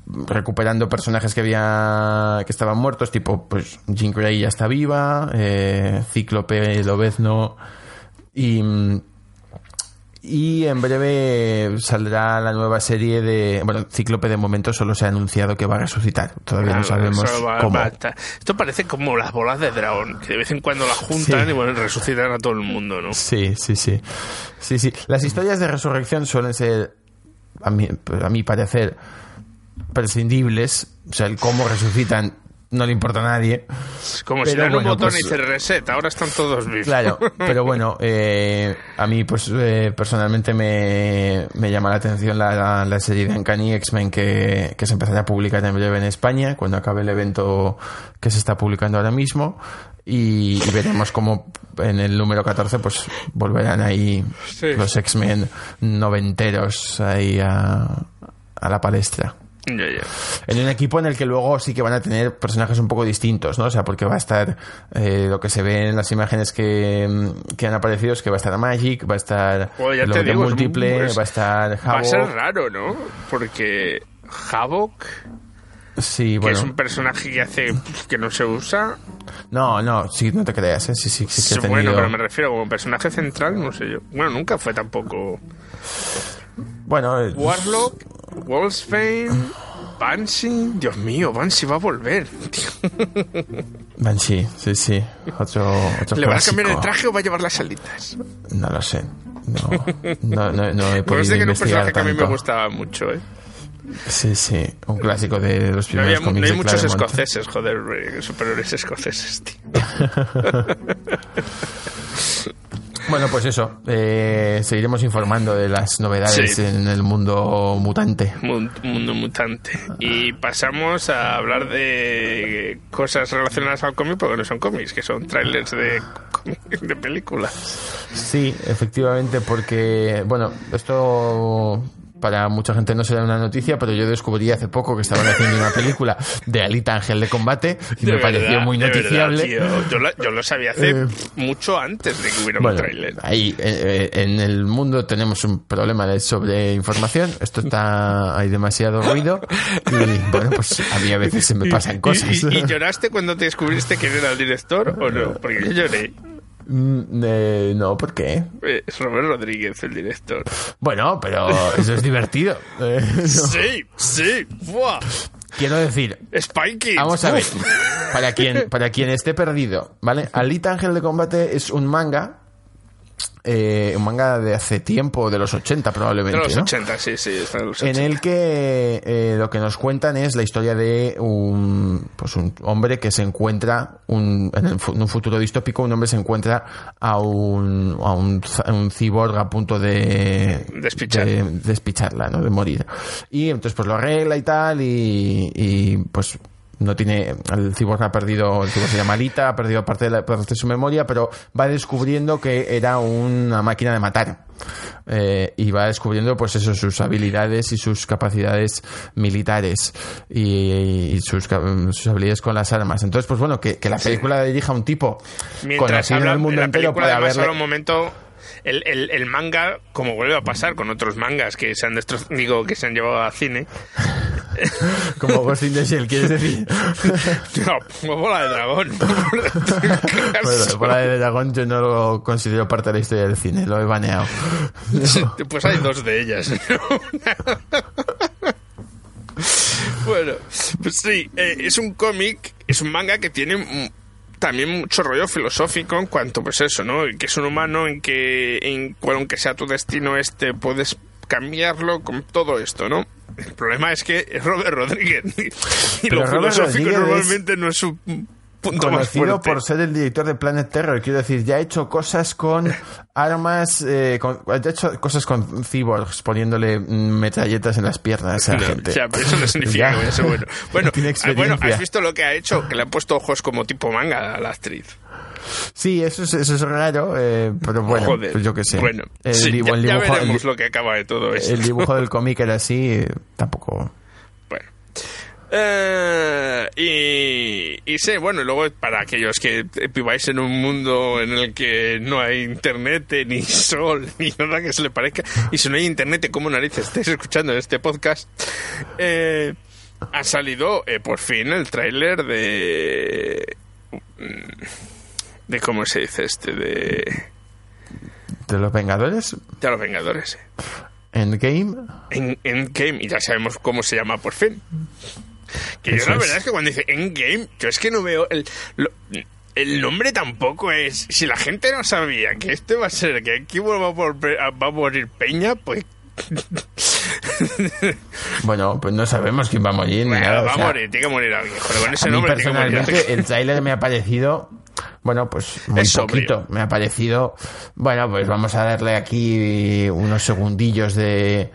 recuperando personajes que había que estaban muertos tipo pues Jean Grey ya está viva eh, Cíclope Lobezno y mm, y en breve saldrá la nueva serie de. Bueno, Cíclope de momento solo se ha anunciado que va a resucitar. Todavía no sabemos va- cómo. va. Esto parece como las bolas de dragón, que de vez en cuando las juntan Sí. y bueno, resucitan a todo el mundo, ¿no? Sí, sí, sí. Sí, sí. Las historias de resurrección suelen ser, a mi, a mi parecer, prescindibles. O sea, el cómo resucitan no le importa a nadie. Como si Pero le dan un bueno, botón pues- y dice reset, ahora están todos vivos. Claro, pero bueno, eh, a mí pues eh, personalmente me, me llama la atención la, la, la serie de Uncanny X-Men que, que se empezará a publicar en breve en España, cuando acabe el evento que se está publicando ahora mismo. Y, y veremos cómo en el número 14 pues volverán ahí Sí. los X-Men noventeros ahí a, a la palestra. En un equipo en el que luego sí que van a tener personajes un poco distintos, ¿no? O sea, porque va a estar eh, lo que se ve en las imágenes que, mm, que han aparecido es que va a estar Magic, va a estar hombre digo, múltiple, es- va a estar Va a ser Havok. raro, ¿no? Porque Havok, Sí, que bueno. es un personaje que hace que no se usa, No, no, sí, no te creas, ¿eh? Sí, sí, sí que ha bueno, tenido- pero me refiero como personaje central, no sé yo. Bueno, nunca fue tampoco Bueno, eh, Warlock, Wolfsbane, Banshee. Dios mío, Banshee va a volver. tío. Banshee, sí, sí. Otro, otro ¿Le va a cambiar el traje o va a llevar las alitas? No lo sé. No, no, no, no he Pues es podido de que era un investigar personaje que a mí me tanto. gustaba mucho, ¿eh? Sí, sí. Un clásico de los No, primeros había mu- no hay muchos Claremont. escoceses, joder, eh, superiores escoceses, tío. Bueno, pues eso. eh, seguiremos informando de las novedades Sí. en el mundo mutante. Mun- Mundo mutante. Y pasamos a hablar de cosas relacionadas al cómic, porque no son cómics, que son trailers de películas. Sí, efectivamente, porque, bueno, esto para mucha gente no será una noticia, pero yo descubrí hace poco que estaban haciendo una película de Alita Ángel de Combate y me pareció muy noticiable. yo, lo, sabía hace eh, mucho antes de que hubiera un tráiler. Ahí, eh, eh, en el mundo tenemos un problema de sobreinformación. Esto está, hay demasiado ruido y bueno, pues a mí a veces se me pasan cosas. ¿Y, lloraste cuando te descubriste quién era el director o no? Porque yo lloré. Mm, eh, no, ¿por qué? Es Robert Rodríguez, el director. Bueno, pero eso es divertido. Sí, sí. Buah. Quiero decir, Spikey. Vamos a ver. Para quien, para quien esté perdido, ¿vale? Alita Ángel de Combate es un manga eh, un manga de hace tiempo, de los 80 probablemente. De los 80, sí, sí, En el que eh, lo que nos cuentan es la historia de un, pues un hombre que se encuentra, un, en, un futuro distópico, un hombre se encuentra a un, a un, un cyborg a punto de, de despicharla, ¿no? de morir. Y entonces pues lo arregla y tal, y, y pues no tiene el cyborg ha perdido el cyborg se llama Alita ha perdido parte de, la, parte de su memoria pero va descubriendo que era una máquina de matar. Eh, y va descubriendo pues eso sus habilidades y sus capacidades militares y, sus, sus, habilidades con las armas. Entonces pues bueno que, la película dirija a un tipo Mientras conocido en el mundo entero puede haberle un momento el, el, el, manga, como vuelve a pasar con otros mangas que se han digo que se han llevado a cine. como Ghost in the Shell, ¿quieres decir? no, como bola de dragón. bueno, bola de dragón yo no lo considero parte de la historia del cine, lo he baneado. pues hay dos de ellas. bueno, pues sí, eh, es un cómic, es un manga que tiene también mucho rollo filosófico en cuanto, pues eso, ¿no? Que es un humano en que, en, aunque sea tu destino este, puedes cambiarlo con todo esto, ¿no? El problema es que es Robert Rodríguez y, lo filosófico normalmente no es su punto conocido por ser el director de Planet Terror. Quiero decir, ya ha hecho cosas con armas, eh, ha hecho cosas con cyborgs, poniéndole metralletas en las piernas a la gente. Ya, pero eso no significa que vaya a ser bueno. Bueno, ah, bueno, ¿has visto lo que ha hecho? Que le han puesto ojos como tipo manga a la actriz. Sí, eso es, eso es raro, eh, pero bueno, pues yo qué sé. Bueno, el, sí, ya, dibujo, veremos lo que acaba de todo esto. El dibujo del cómic era así, eh, tampoco... Eh, y, y sé, bueno, y luego para aquellos que viváis en un mundo en el que no hay internet, ni sol, ni nada que se le parezca, y si no hay internet, ¿cómo narices estáis escuchando este podcast? Eh, ha salido eh, por fin el tráiler de... de ¿Cómo se dice este? De... ¿De los Vengadores? De los Vengadores, Endgame. En, Endgame, y ya sabemos cómo se llama por fin. Que yo la verdad es. que cuando dice Endgame, yo es que no veo el... el nombre tampoco es. Si la gente no sabía que este va a ser, que aquí va a, morir Peña, pues. bueno, pues no sabemos quién va a morir. ni nada, va a morir, tiene que morir alguien. con ese a nombre personalmente, el trailer me ha parecido. Bueno, pues muy poquito. Me ha parecido. Bueno, pues vamos a darle aquí unos segundillos de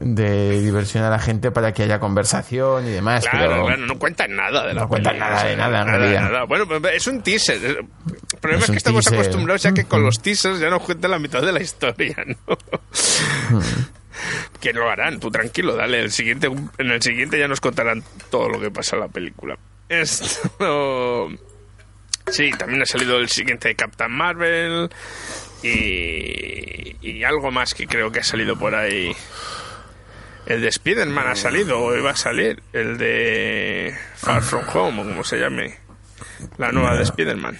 de diversión a la gente para que haya conversación y demás. Claro, claro, no cuentan nada de la No cuentan nada de nada, en realidad. Bueno, es un teaser. El problema es, que estamos acostumbrados ya que con los teasers ya nos cuentan la mitad de la historia, ¿no? Hmm. que lo harán, tú tranquilo, dale. El siguiente, en el siguiente ya nos contarán todo lo que pasa en la película. Esto. Sí, también ha salido el siguiente de Captain Marvel. Y, y algo más que creo que ha salido por ahí. El de Spider-Man ha salido, o iba a salir. El de Far From Home, o como se llame. La nueva de Spider-Man.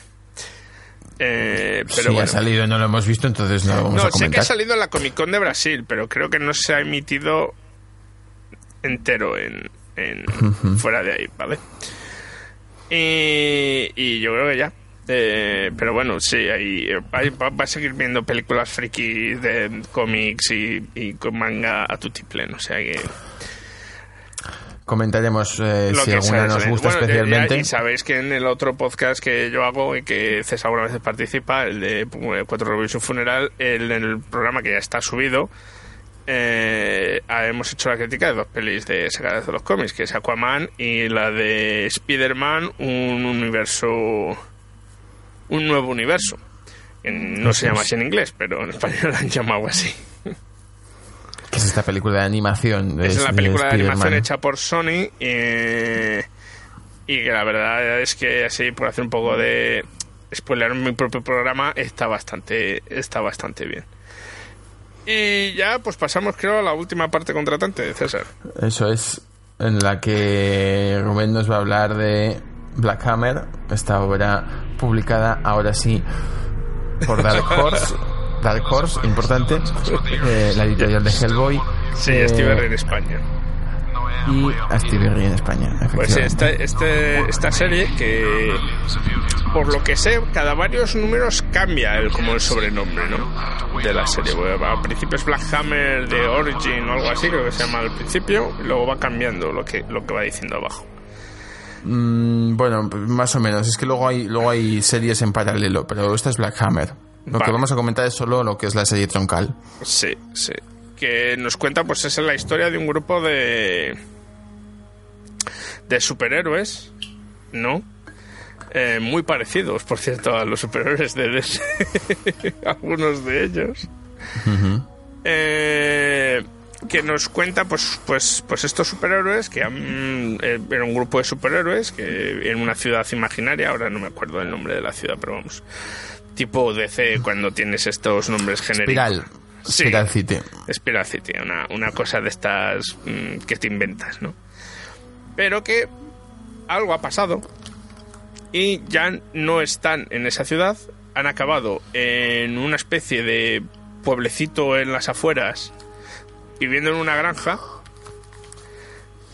Eh, pero sí, ha salido no lo hemos visto, entonces no lo vamos a comentar. sé que ha salido en la Comic Con de Brasil, pero creo que no se ha emitido entero en, fuera de ahí, ¿vale? Y, y yo creo que ya. Eh, pero bueno, sí, ahí, va, a seguir viendo películas friki de cómics y, con manga a tu pleno, o sea que... Comentaremos eh, si alguna nos gusta especialmente. y sabéis que en el otro podcast que yo hago y que César alguna vez participa, el de Cuatro Revolution Funeral, el, el programa que ya está subido, eh, hemos hecho la crítica de dos pelis de sacadas de los cómics, que es Aquaman y la de Spider-Man, un universo un nuevo universo. no se llama así en inglés, pero en español lo han llamado así. Que es esta película de animación. De, es la de película de, animación Spider-Man. hecha por Sony eh, y que la verdad es que así por hacer un poco de spoiler en mi propio programa está bastante está bastante bien. Y ya pues pasamos creo a la última parte contratante de César. Eso es en la que Rubén nos va a hablar de Black Hammer, esta obra publicada ahora sí por Dark Horse. Dark Horse, importante, eh, la editorial de Hellboy. Sí, eh, Steve en España. Y a Steve Ray en España. Pues esta, este, esta serie que, por lo que sé, cada varios números cambia el, como el sobrenombre, ¿no? De la serie. Al principio es Black Hammer de Origin o algo así, creo que se llama al principio, y luego va cambiando lo que, lo que va diciendo abajo. Mm, bueno, más o menos. Es que luego hay, luego hay series en paralelo, pero esta es Black Hammer. Lo que vamos a comentar es solo lo que es la serie troncal. Sí, sí. Que nos cuenta, pues, esa es la historia de un grupo de. de superhéroes, ¿no? Eh, muy parecidos, por cierto, a los superhéroes de DC. Algunos de ellos. Eh, que nos cuenta pues pues pues estos superhéroes que han eh, era un grupo de superhéroes que en una ciudad imaginaria ahora no me acuerdo del nombre de la ciudad pero vamos tipo DC cuando tienes estos nombres genéricos Espiral. Sí. Espiral City. Spiral City, una, una cosa de estas mm, que te inventas, ¿no? Pero que algo ha pasado y ya no están en esa ciudad, han acabado en una especie de pueblecito en las afueras, viviendo en una granja,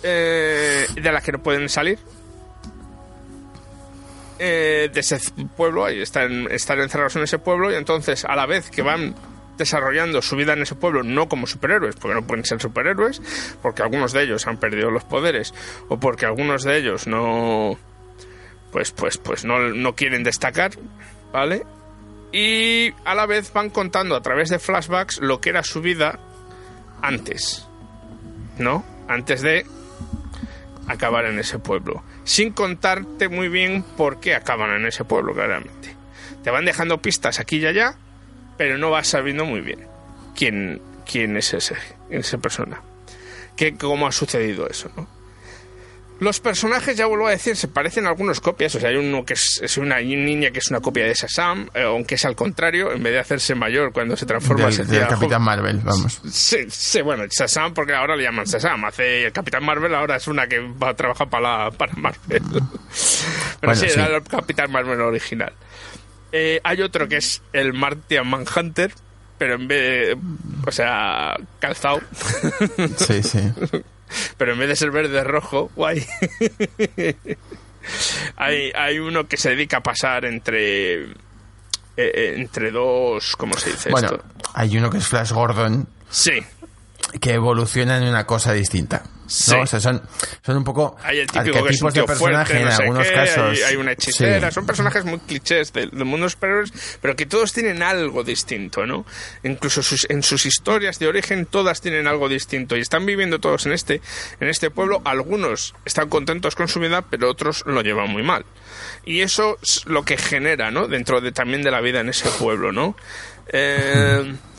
eh, de la que no pueden salir. Eh, de ese pueblo, ahí están, están encerrados en ese pueblo y entonces a la vez que van desarrollando su vida en ese pueblo no como superhéroes, porque no pueden ser superhéroes, porque algunos de ellos han perdido los poderes o porque algunos de ellos no pues pues pues no, no quieren destacar, ¿vale? Y a la vez van contando a través de flashbacks lo que era su vida antes, ¿no? Antes de acabar en ese pueblo, sin contarte muy bien por qué acaban en ese pueblo, claramente. Te van dejando pistas aquí y allá, pero no vas sabiendo muy bien quién, quién es ese, esa persona. Que, cómo ha sucedido eso, ¿no? Los personajes, ya vuelvo a decir, se parecen a algunos copias. O sea, hay uno que es, es una niña que es una copia de Shazam, eh, aunque es al contrario, en vez de hacerse mayor cuando se transforma Del, se del Capitán Marvel, vamos. Sí, sí, bueno, Shazam porque ahora le llaman Shazam. Hace el Capitán Marvel, ahora es una que va a trabajar para, la, para Marvel. Pero Bueno, sí, sí. era el Capitán Marvel original. Eh, hay otro que es el Martian Manhunter, pero en vez de, o sea, calzado, Sí, sí. pero en vez de ser verde rojo, guay. hay, hay uno que se dedica a pasar entre eh, eh, entre dos, ¿cómo se dice Bueno, esto? hay uno que es Flash Gordon Sí, que evoluciona en una cosa distinta. ¿No? Sí. O sea, son, son un poco Hay el arquetipos de personaje fuerte, en algunos qué, casos. Hay, hay una hechicera, Sí. son personajes muy clichés del, del mundo de superhéroes, pero que todos tienen algo distinto, ¿no? Incluso sus- en sus historias de origen todas tienen algo distinto y están viviendo todos en este, en este pueblo. Algunos están contentos con su vida, pero otros lo llevan muy mal. Y eso es lo que genera, ¿no? Dentro de, también de la vida en ese pueblo, ¿no? Eh,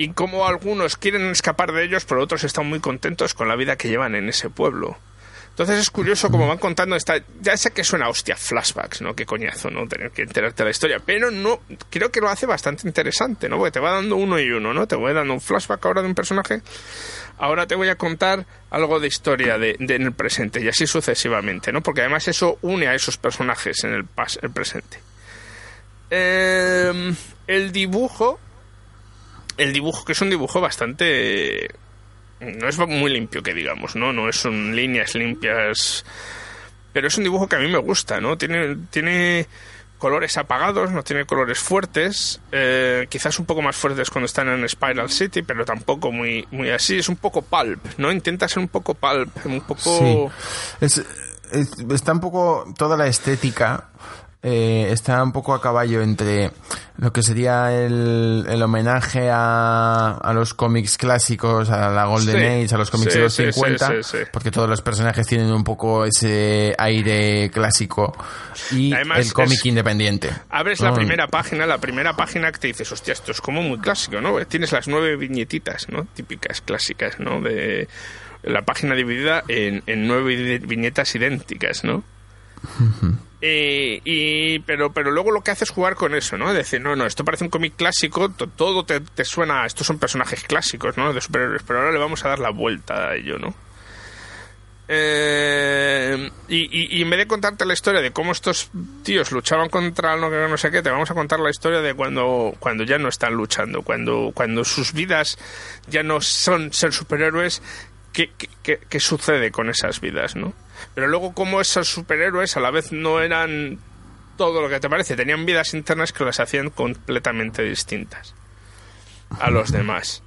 y como algunos quieren escapar de ellos, pero otros están muy contentos con la vida que llevan en ese pueblo. Entonces es curioso como van contando esta. Ya sé que suena hostia flashbacks, ¿no? Qué coñazo, ¿no? Tener que enterarte de la historia. Pero no. Creo que lo hace bastante interesante, ¿no? Porque te va dando uno y uno, ¿no? Te voy dando un flashback ahora de un personaje. Ahora te voy a contar algo de historia de, en el presente y así sucesivamente, ¿no? Porque además eso une a esos personajes en el, pas, el presente. Eh, el dibujo el dibujo, que es un dibujo bastante. No es muy limpio, que digamos, ¿no? No es un líneas limpias. Pero es un dibujo que a mí me gusta, ¿no? Tiene, tiene colores apagados, no tiene colores fuertes. eh, quizás un poco más fuertes cuando están en Spiral City, pero tampoco muy, muy así. Es un poco pulp, ¿no? Intenta ser un poco pulp, un poco. Es- está un poco toda la estética. Eh, está un poco a caballo entre lo que sería el, el homenaje a, a, los cómics clásicos, a la Golden Age, a los cómics de los 50, porque todos los personajes tienen un poco ese aire clásico y el cómic independiente. Abres la primera página, la primera página que te dices, hostia, esto es como muy clásico, ¿no? Tienes las nueve viñetitas, ¿no? Típicas, clásicas, ¿no? De la página dividida en, en nueve viñetas idénticas, ¿no? y, pero, pero luego lo que hace es jugar con eso, ¿no? Decir, no, no, esto parece un cómic clásico, todo te, te, suena, estos son personajes clásicos, ¿no? De superhéroes, pero ahora le vamos a dar la vuelta a ello, ¿no? Eh, y, y, en vez de contarte la historia de cómo estos tíos luchaban contra no, no sé qué, te vamos a contar la historia de cuando, cuando ya no están luchando, cuando, cuando sus vidas ya no son ser superhéroes, ¿qué, qué, qué sucede con esas vidas, no? Pero luego como esos superhéroes a la vez no eran todo lo que te parece, tenían vidas internas que las hacían completamente distintas a los demás.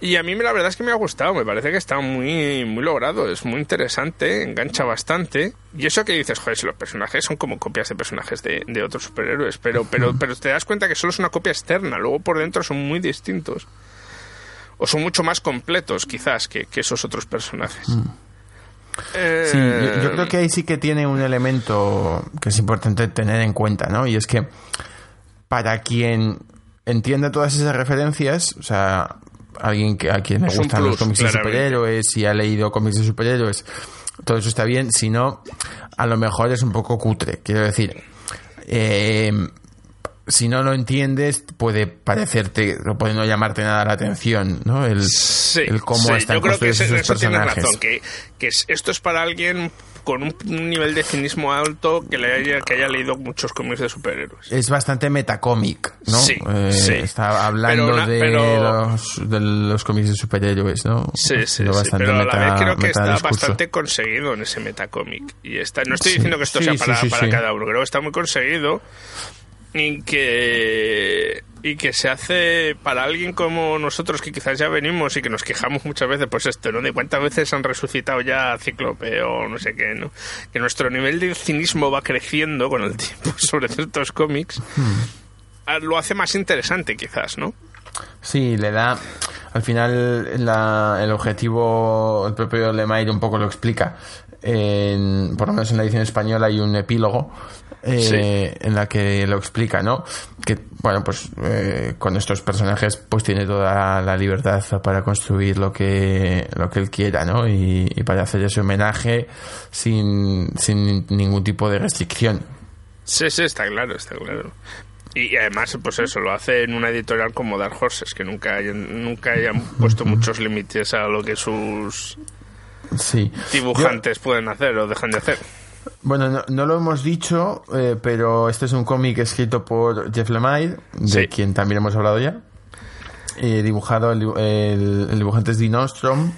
Y a mí la verdad es que me ha gustado, me parece que está muy, muy logrado, es muy interesante, engancha bastante. Y eso que dices, joder, si los personajes son como copias de personajes de, de otros superhéroes, pero, pero, pero te das cuenta que solo es una copia externa, luego por dentro son muy distintos. O son mucho más completos, quizás, que, que esos otros personajes. Mm. Sí, yo, creo que ahí sí que tiene un elemento que es importante tener en cuenta, ¿no? Y es que para quien entienda todas esas referencias, o sea, alguien que a quien le gustan los cómics de superhéroes y ha leído cómics de superhéroes, todo eso está bien, si no, a lo mejor es un poco cutre. Quiero decir, eh, si no lo entiendes, puede parecerte, o puede no llamarte nada la atención, ¿no? El, el cómo están yo creo que esos eso personajes. razón, que, que esto es para alguien con un nivel de cinismo alto que le haya, que haya leído muchos cómics de superhéroes. Es bastante metacómic, ¿no? Sí, eh, sí. Está hablando Pero una- de, pero- los, de los cómics de superhéroes, ¿no? Sí, sí, Siendo sí, bastante pero a la vez creo que está bastante conseguido en ese metacómic. Y está, no estoy Sí, diciendo que esto sí, sea sí, para, sí, para sí. cada uno, creo que está muy conseguido y que, y que se hace para alguien como nosotros que quizás ya venimos y que nos quejamos muchas veces, pues esto, ¿no? De cuántas veces han resucitado ya Cíclope o no sé qué, ¿no? Que nuestro nivel de cinismo va creciendo con el tiempo sobre ciertos cómics. Ah, Lo hace más interesante quizás, ¿no? Sí, le da. Al final, la- el objetivo, el propio Lemire un poco lo explica. En- por lo menos en la edición española hay un epílogo eh, en la que lo explica, ¿no? Que, bueno, pues eh, con estos personajes, pues tiene toda la libertad para construir lo que, lo que él quiera, ¿no? Y, y para hacer ese homenaje sin, sin ningún tipo de restricción. Sí, sí, está claro, está claro. Y además, pues eso, lo hace en una editorial como Dark Horses, que nunca hayan, nunca hayan puesto muchos límites a lo que sus Sí. dibujantes pueden hacer o dejan de hacer. Bueno, no, no lo hemos dicho, eh, pero este es un cómic escrito por Jeff Lemire, de Sí. quien también hemos hablado ya. Eh, dibujado, el, el- el dibujante es Dean Ostrom,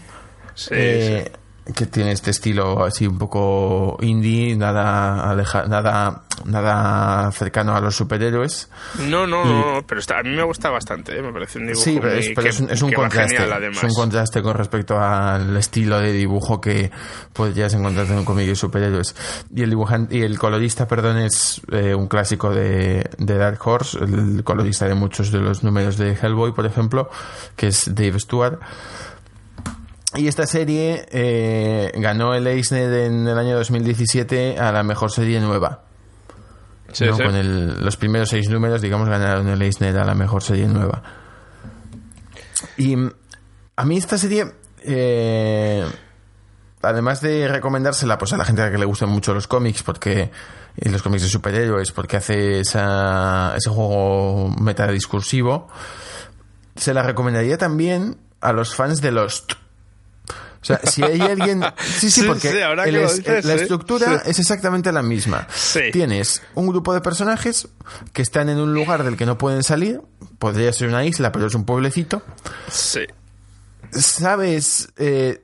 Sí, eh, que tiene este estilo así un poco indie, nada, aleja- nada, nada cercano a los superhéroes. No, no, no, pero está, a mí me gusta bastante, ¿eh? me parece un dibujo Sí, pero muy- es, pero que- es un, es contraste. genial, además. es un contraste con respecto al estilo de dibujo que podrías encontrar en un cómic de superhéroes. Y el dibujante, y el colorista, perdón, es eh, un clásico de, de Dark Horse, el colorista de muchos de los números de Hellboy, por ejemplo, que es Dave Stewart. Y esta serie eh, ganó el Eisner en el año 2017 a la mejor serie nueva. Sí, ¿no? sí. Con el- los primeros seis números, digamos, ganaron el Eisner a la mejor serie nueva. Y mm, a mí esta serie, eh, además de recomendársela pues a la gente a la que le gustan mucho los cómics, porque y los cómics de superhéroes, porque hace esa, ese juego metadiscursivo, se la recomendaría también a los fans de Lost. O sea, si hay alguien... Sí, sí, Sí, porque sí, ahora el dices, la estructura Sí. es exactamente la misma. Sí. Tienes un grupo de personajes que están en un lugar del que no pueden salir. Podría ser una isla, pero es un pueblecito. Sí. Sabes eh,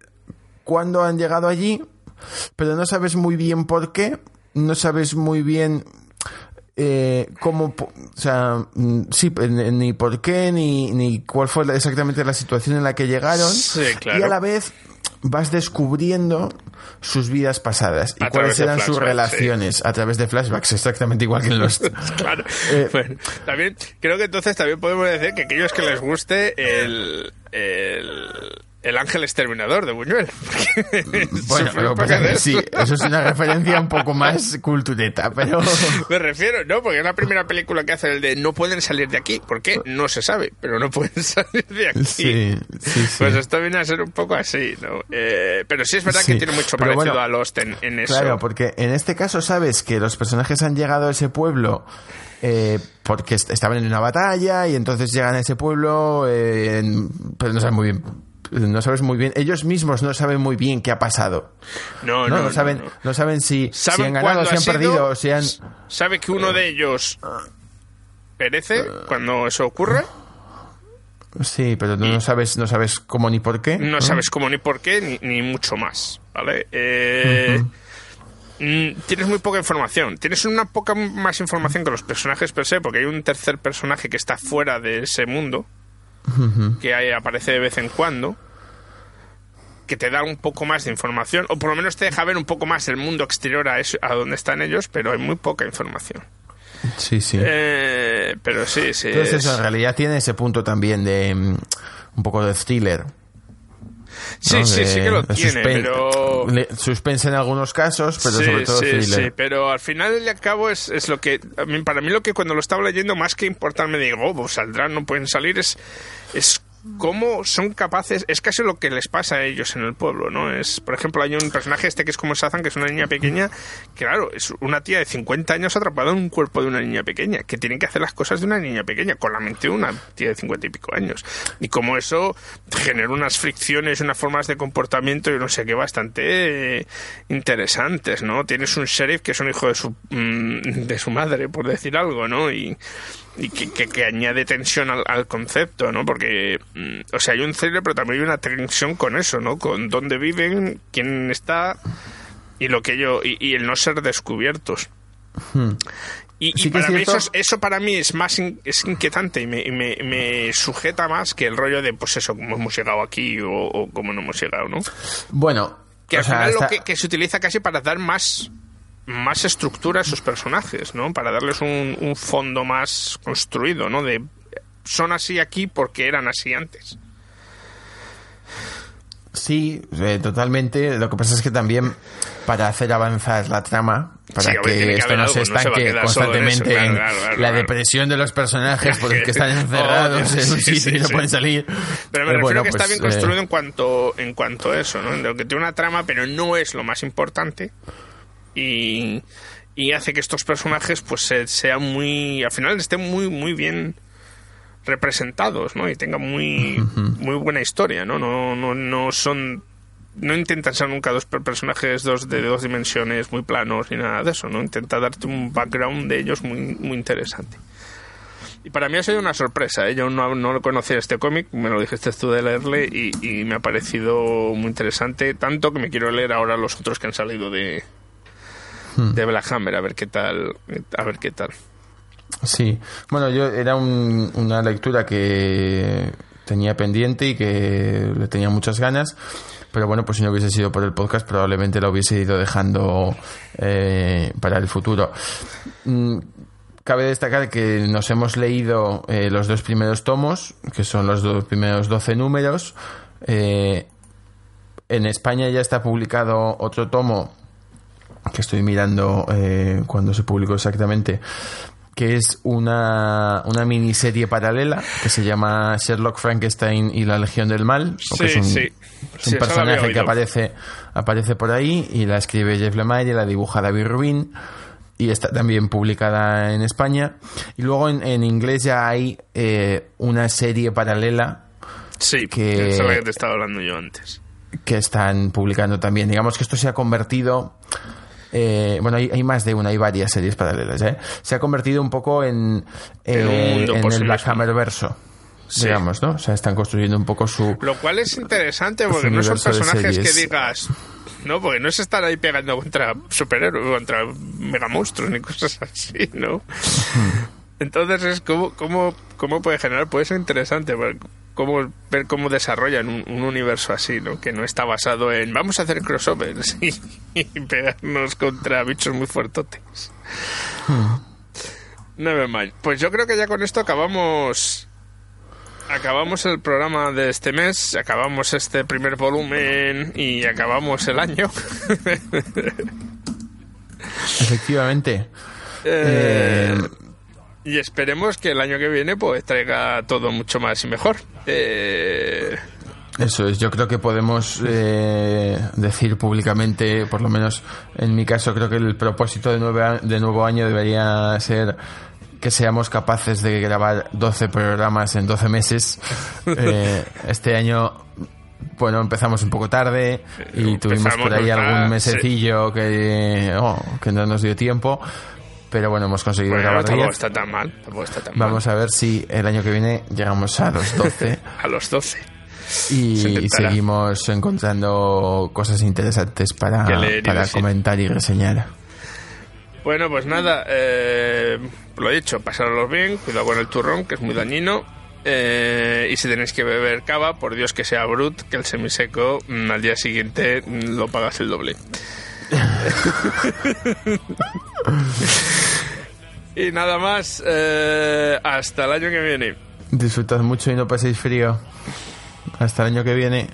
cuándo han llegado allí, pero no sabes muy bien por qué. No sabes muy bien eh, cómo, po- o sea, mm, sí, ni por qué, ni, ni cuál fue exactamente la situación en la que llegaron. Sí, claro. Y a la vez, vas descubriendo sus vidas pasadas y A cuáles eran sus relaciones a través de flashbacks, exactamente igual que en los... Claro. Eh, Bueno, también creo que entonces también podemos decir que aquellos que les guste el, el, el ángel exterminador de Buñuel. Bueno, pero pues, sí, eso es una referencia un poco más cultureta, pero... Me refiero, ¿no? Porque es la primera película que hace el de no pueden salir de aquí. ¿Por qué? No se sabe, pero no pueden salir de aquí. Sí, sí, sí. Pues esto viene a ser un poco así, ¿no? Eh, pero sí es verdad que tiene mucho parecido bueno, a Lost en, en eso. Claro, porque en este caso sabes que los personajes han llegado a ese pueblo eh, porque est- estaban en una batalla y entonces llegan a ese pueblo, eh, en- pero no saben muy bien. No sabes muy bien, ellos mismos no saben muy bien qué ha pasado. no, No, no, no, saben, no. no saben si, si ¿Saben han ganado, si ha han sido? perdido, o si han. ¿Sabe que uno de ellos perece cuando eso ocurre? Sí, pero tú no sabes, no sabes cómo ni por qué. No sabes cómo ni por qué, ni, ni mucho más, ¿vale? Eh, mm, Tienes muy poca información. Tienes una poca más información que los personajes per se, porque hay un tercer personaje que está fuera de ese mundo, que aparece de vez en cuando, que te da un poco más de información, o por lo menos te deja ver un poco más el mundo exterior a, eso, a donde están ellos, pero hay muy poca información. Sí, sí. Eh, pero sí, sí. Entonces es- eso en realidad tiene ese punto también de mm, un poco de thriller. Sí, ¿no? sí, De- sí que lo tiene, suspen- pero... Suspense en algunos casos, pero sí, sobre todo sí, thriller. sí, pero al final y al cabo es, es lo que, para mí lo que cuando lo estaba leyendo, más que importarme de, oh, pues saldrán, no pueden salir, es, es cómo son capaces, es casi lo que les pasa a ellos en el pueblo, ¿no? Es, por ejemplo, hay un personaje este que es como Sazan, que es una niña pequeña, que claro, es una tía de 50 años atrapada en un cuerpo de una niña pequeña, que tiene que hacer las cosas de una niña pequeña, con la mente de una tía de 50 y pico años. Y como eso genera unas fricciones, unas formas de comportamiento y no sé qué bastante eh, interesantes, ¿no? Tienes un sheriff que es un hijo de su, mm, de su madre, por decir algo, ¿no? Y, y que, que- que añade tensión al, al concepto, ¿no? Porque, mm, o sea, hay un thriller, pero también hay una tensión con eso, ¿no? Con dónde viven, quién está y lo que yo y, y el no ser descubiertos. Y, y Hmm. Sí que es para mí eso, es- eso para mí es más in- es inquietante y, me, y me- me sujeta más que el rollo de pues eso, cómo hemos llegado aquí o, o cómo no hemos llegado, ¿no? Bueno, Que al sea, final está- lo que, que se utiliza casi para dar más más estructura a esos personajes, ¿no? Para darles un, un fondo más construido, ¿no? De son así aquí porque eran así antes. Sí, eh, totalmente. Lo que pasa es que también para hacer avanzar la trama, para Sí, que que esto no se no se estanque solo en eso, constantemente claro, claro, claro, la depresión de los personajes porque están encerrados Oh, en un sí, sitio sí, y no sí. pueden salir. Pero me Eh, refiero bueno, que está pues, bien eh, construido en cuanto en cuanto a eso, ¿no? En lo que tiene una trama, pero no es lo más importante. Y, y hace que estos personajes, pues, se- sean muy. Al final estén muy, muy bien representados, ¿no? Y tengan muy, muy buena historia, ¿no? No, no, no son. No intentan ser nunca dos per- personajes dos de dos dimensiones muy planos ni nada de eso, ¿no? Intenta darte un background de ellos muy, muy interesante. Y para mí ha sido una sorpresa, ¿eh? yo no, no conocía este cómic, me lo dijiste tú de leerle y, y me ha parecido muy interesante, tanto que me quiero leer ahora los otros que han salido de, de Black Hammer, a ver qué tal, a ver qué tal. Sí, bueno, yo era un- una lectura que tenía pendiente y que le tenía muchas ganas, pero bueno, pues si no hubiese sido por el podcast probablemente lo hubiese ido dejando eh, para el futuro. Mm, Cabe destacar que nos hemos leído eh, los dos primeros tomos, que son los dos primeros 12 números. Eh, en España ya está publicado otro tomo que estoy mirando eh, cuando se publicó exactamente, que es una, una miniserie paralela que se llama Sherlock Frankenstein y la Legión del Mal. o que Sí, es un, sí. es Sí, un había personaje que aparece, aparece por ahí y la escribe Jeff Lemire y la dibuja David Rubin. Y está también publicada en España. Y luego en, en inglés ya hay eh, una serie paralela Sí, Que- es la que te estaba hablando yo antes. que están publicando también. Digamos que esto se ha convertido. Eh, bueno, hay, hay más de una, hay varias series paralelas. ¿eh? Se ha convertido un poco en, eh, el Black. Hammer verso. Sí. Digamos, ¿no? O sea, están construyendo un poco su. Lo cual es interesante porque no son personajes que digas... No, porque no es estar ahí pegando contra superhéroes, contra megamonstruos ni cosas así, ¿no? Entonces es como, como, cómo puede generar, puede ser interesante. porque cómo ver cómo desarrollan un, universo así, ¿no? Que no está basado en vamos a hacer crossovers y, pegarnos contra bichos muy fuertotes. Hmm. Never mind. Pues yo creo que ya con esto acabamos acabamos el programa de este mes, acabamos este primer volumen y acabamos el año. Efectivamente. Eh, eh, y esperemos que el año que viene pues traiga todo mucho más y mejor. Eh, Eso es, yo creo que podemos decir públicamente, por lo menos en mi caso, creo que el propósito de, de nuevo año debería ser que seamos capaces de grabar 12 programas en 12 meses. Eh, este año, bueno, empezamos un poco tarde y tuvimos por ahí algún mesecillo que, oh, que no nos dio tiempo. Pero bueno, hemos conseguido grabar tampoco está tan mal. Vamos a ver si el año que viene llegamos a los 12. a los 12. Y seguimos encontrando cosas interesantes para, para comentar y reseñar. Bueno, pues nada, eh, lo he dicho, pasarlo bien, cuidado con el turrón, que es muy dañino. Eh, y si tenéis que beber cava, por Dios que sea brut, que el semiseco mm, al día siguiente mm, lo pagas el doble. y nada más, eh, hasta el año que viene. Disfrutad mucho y no paséis frío. Hasta el año que viene.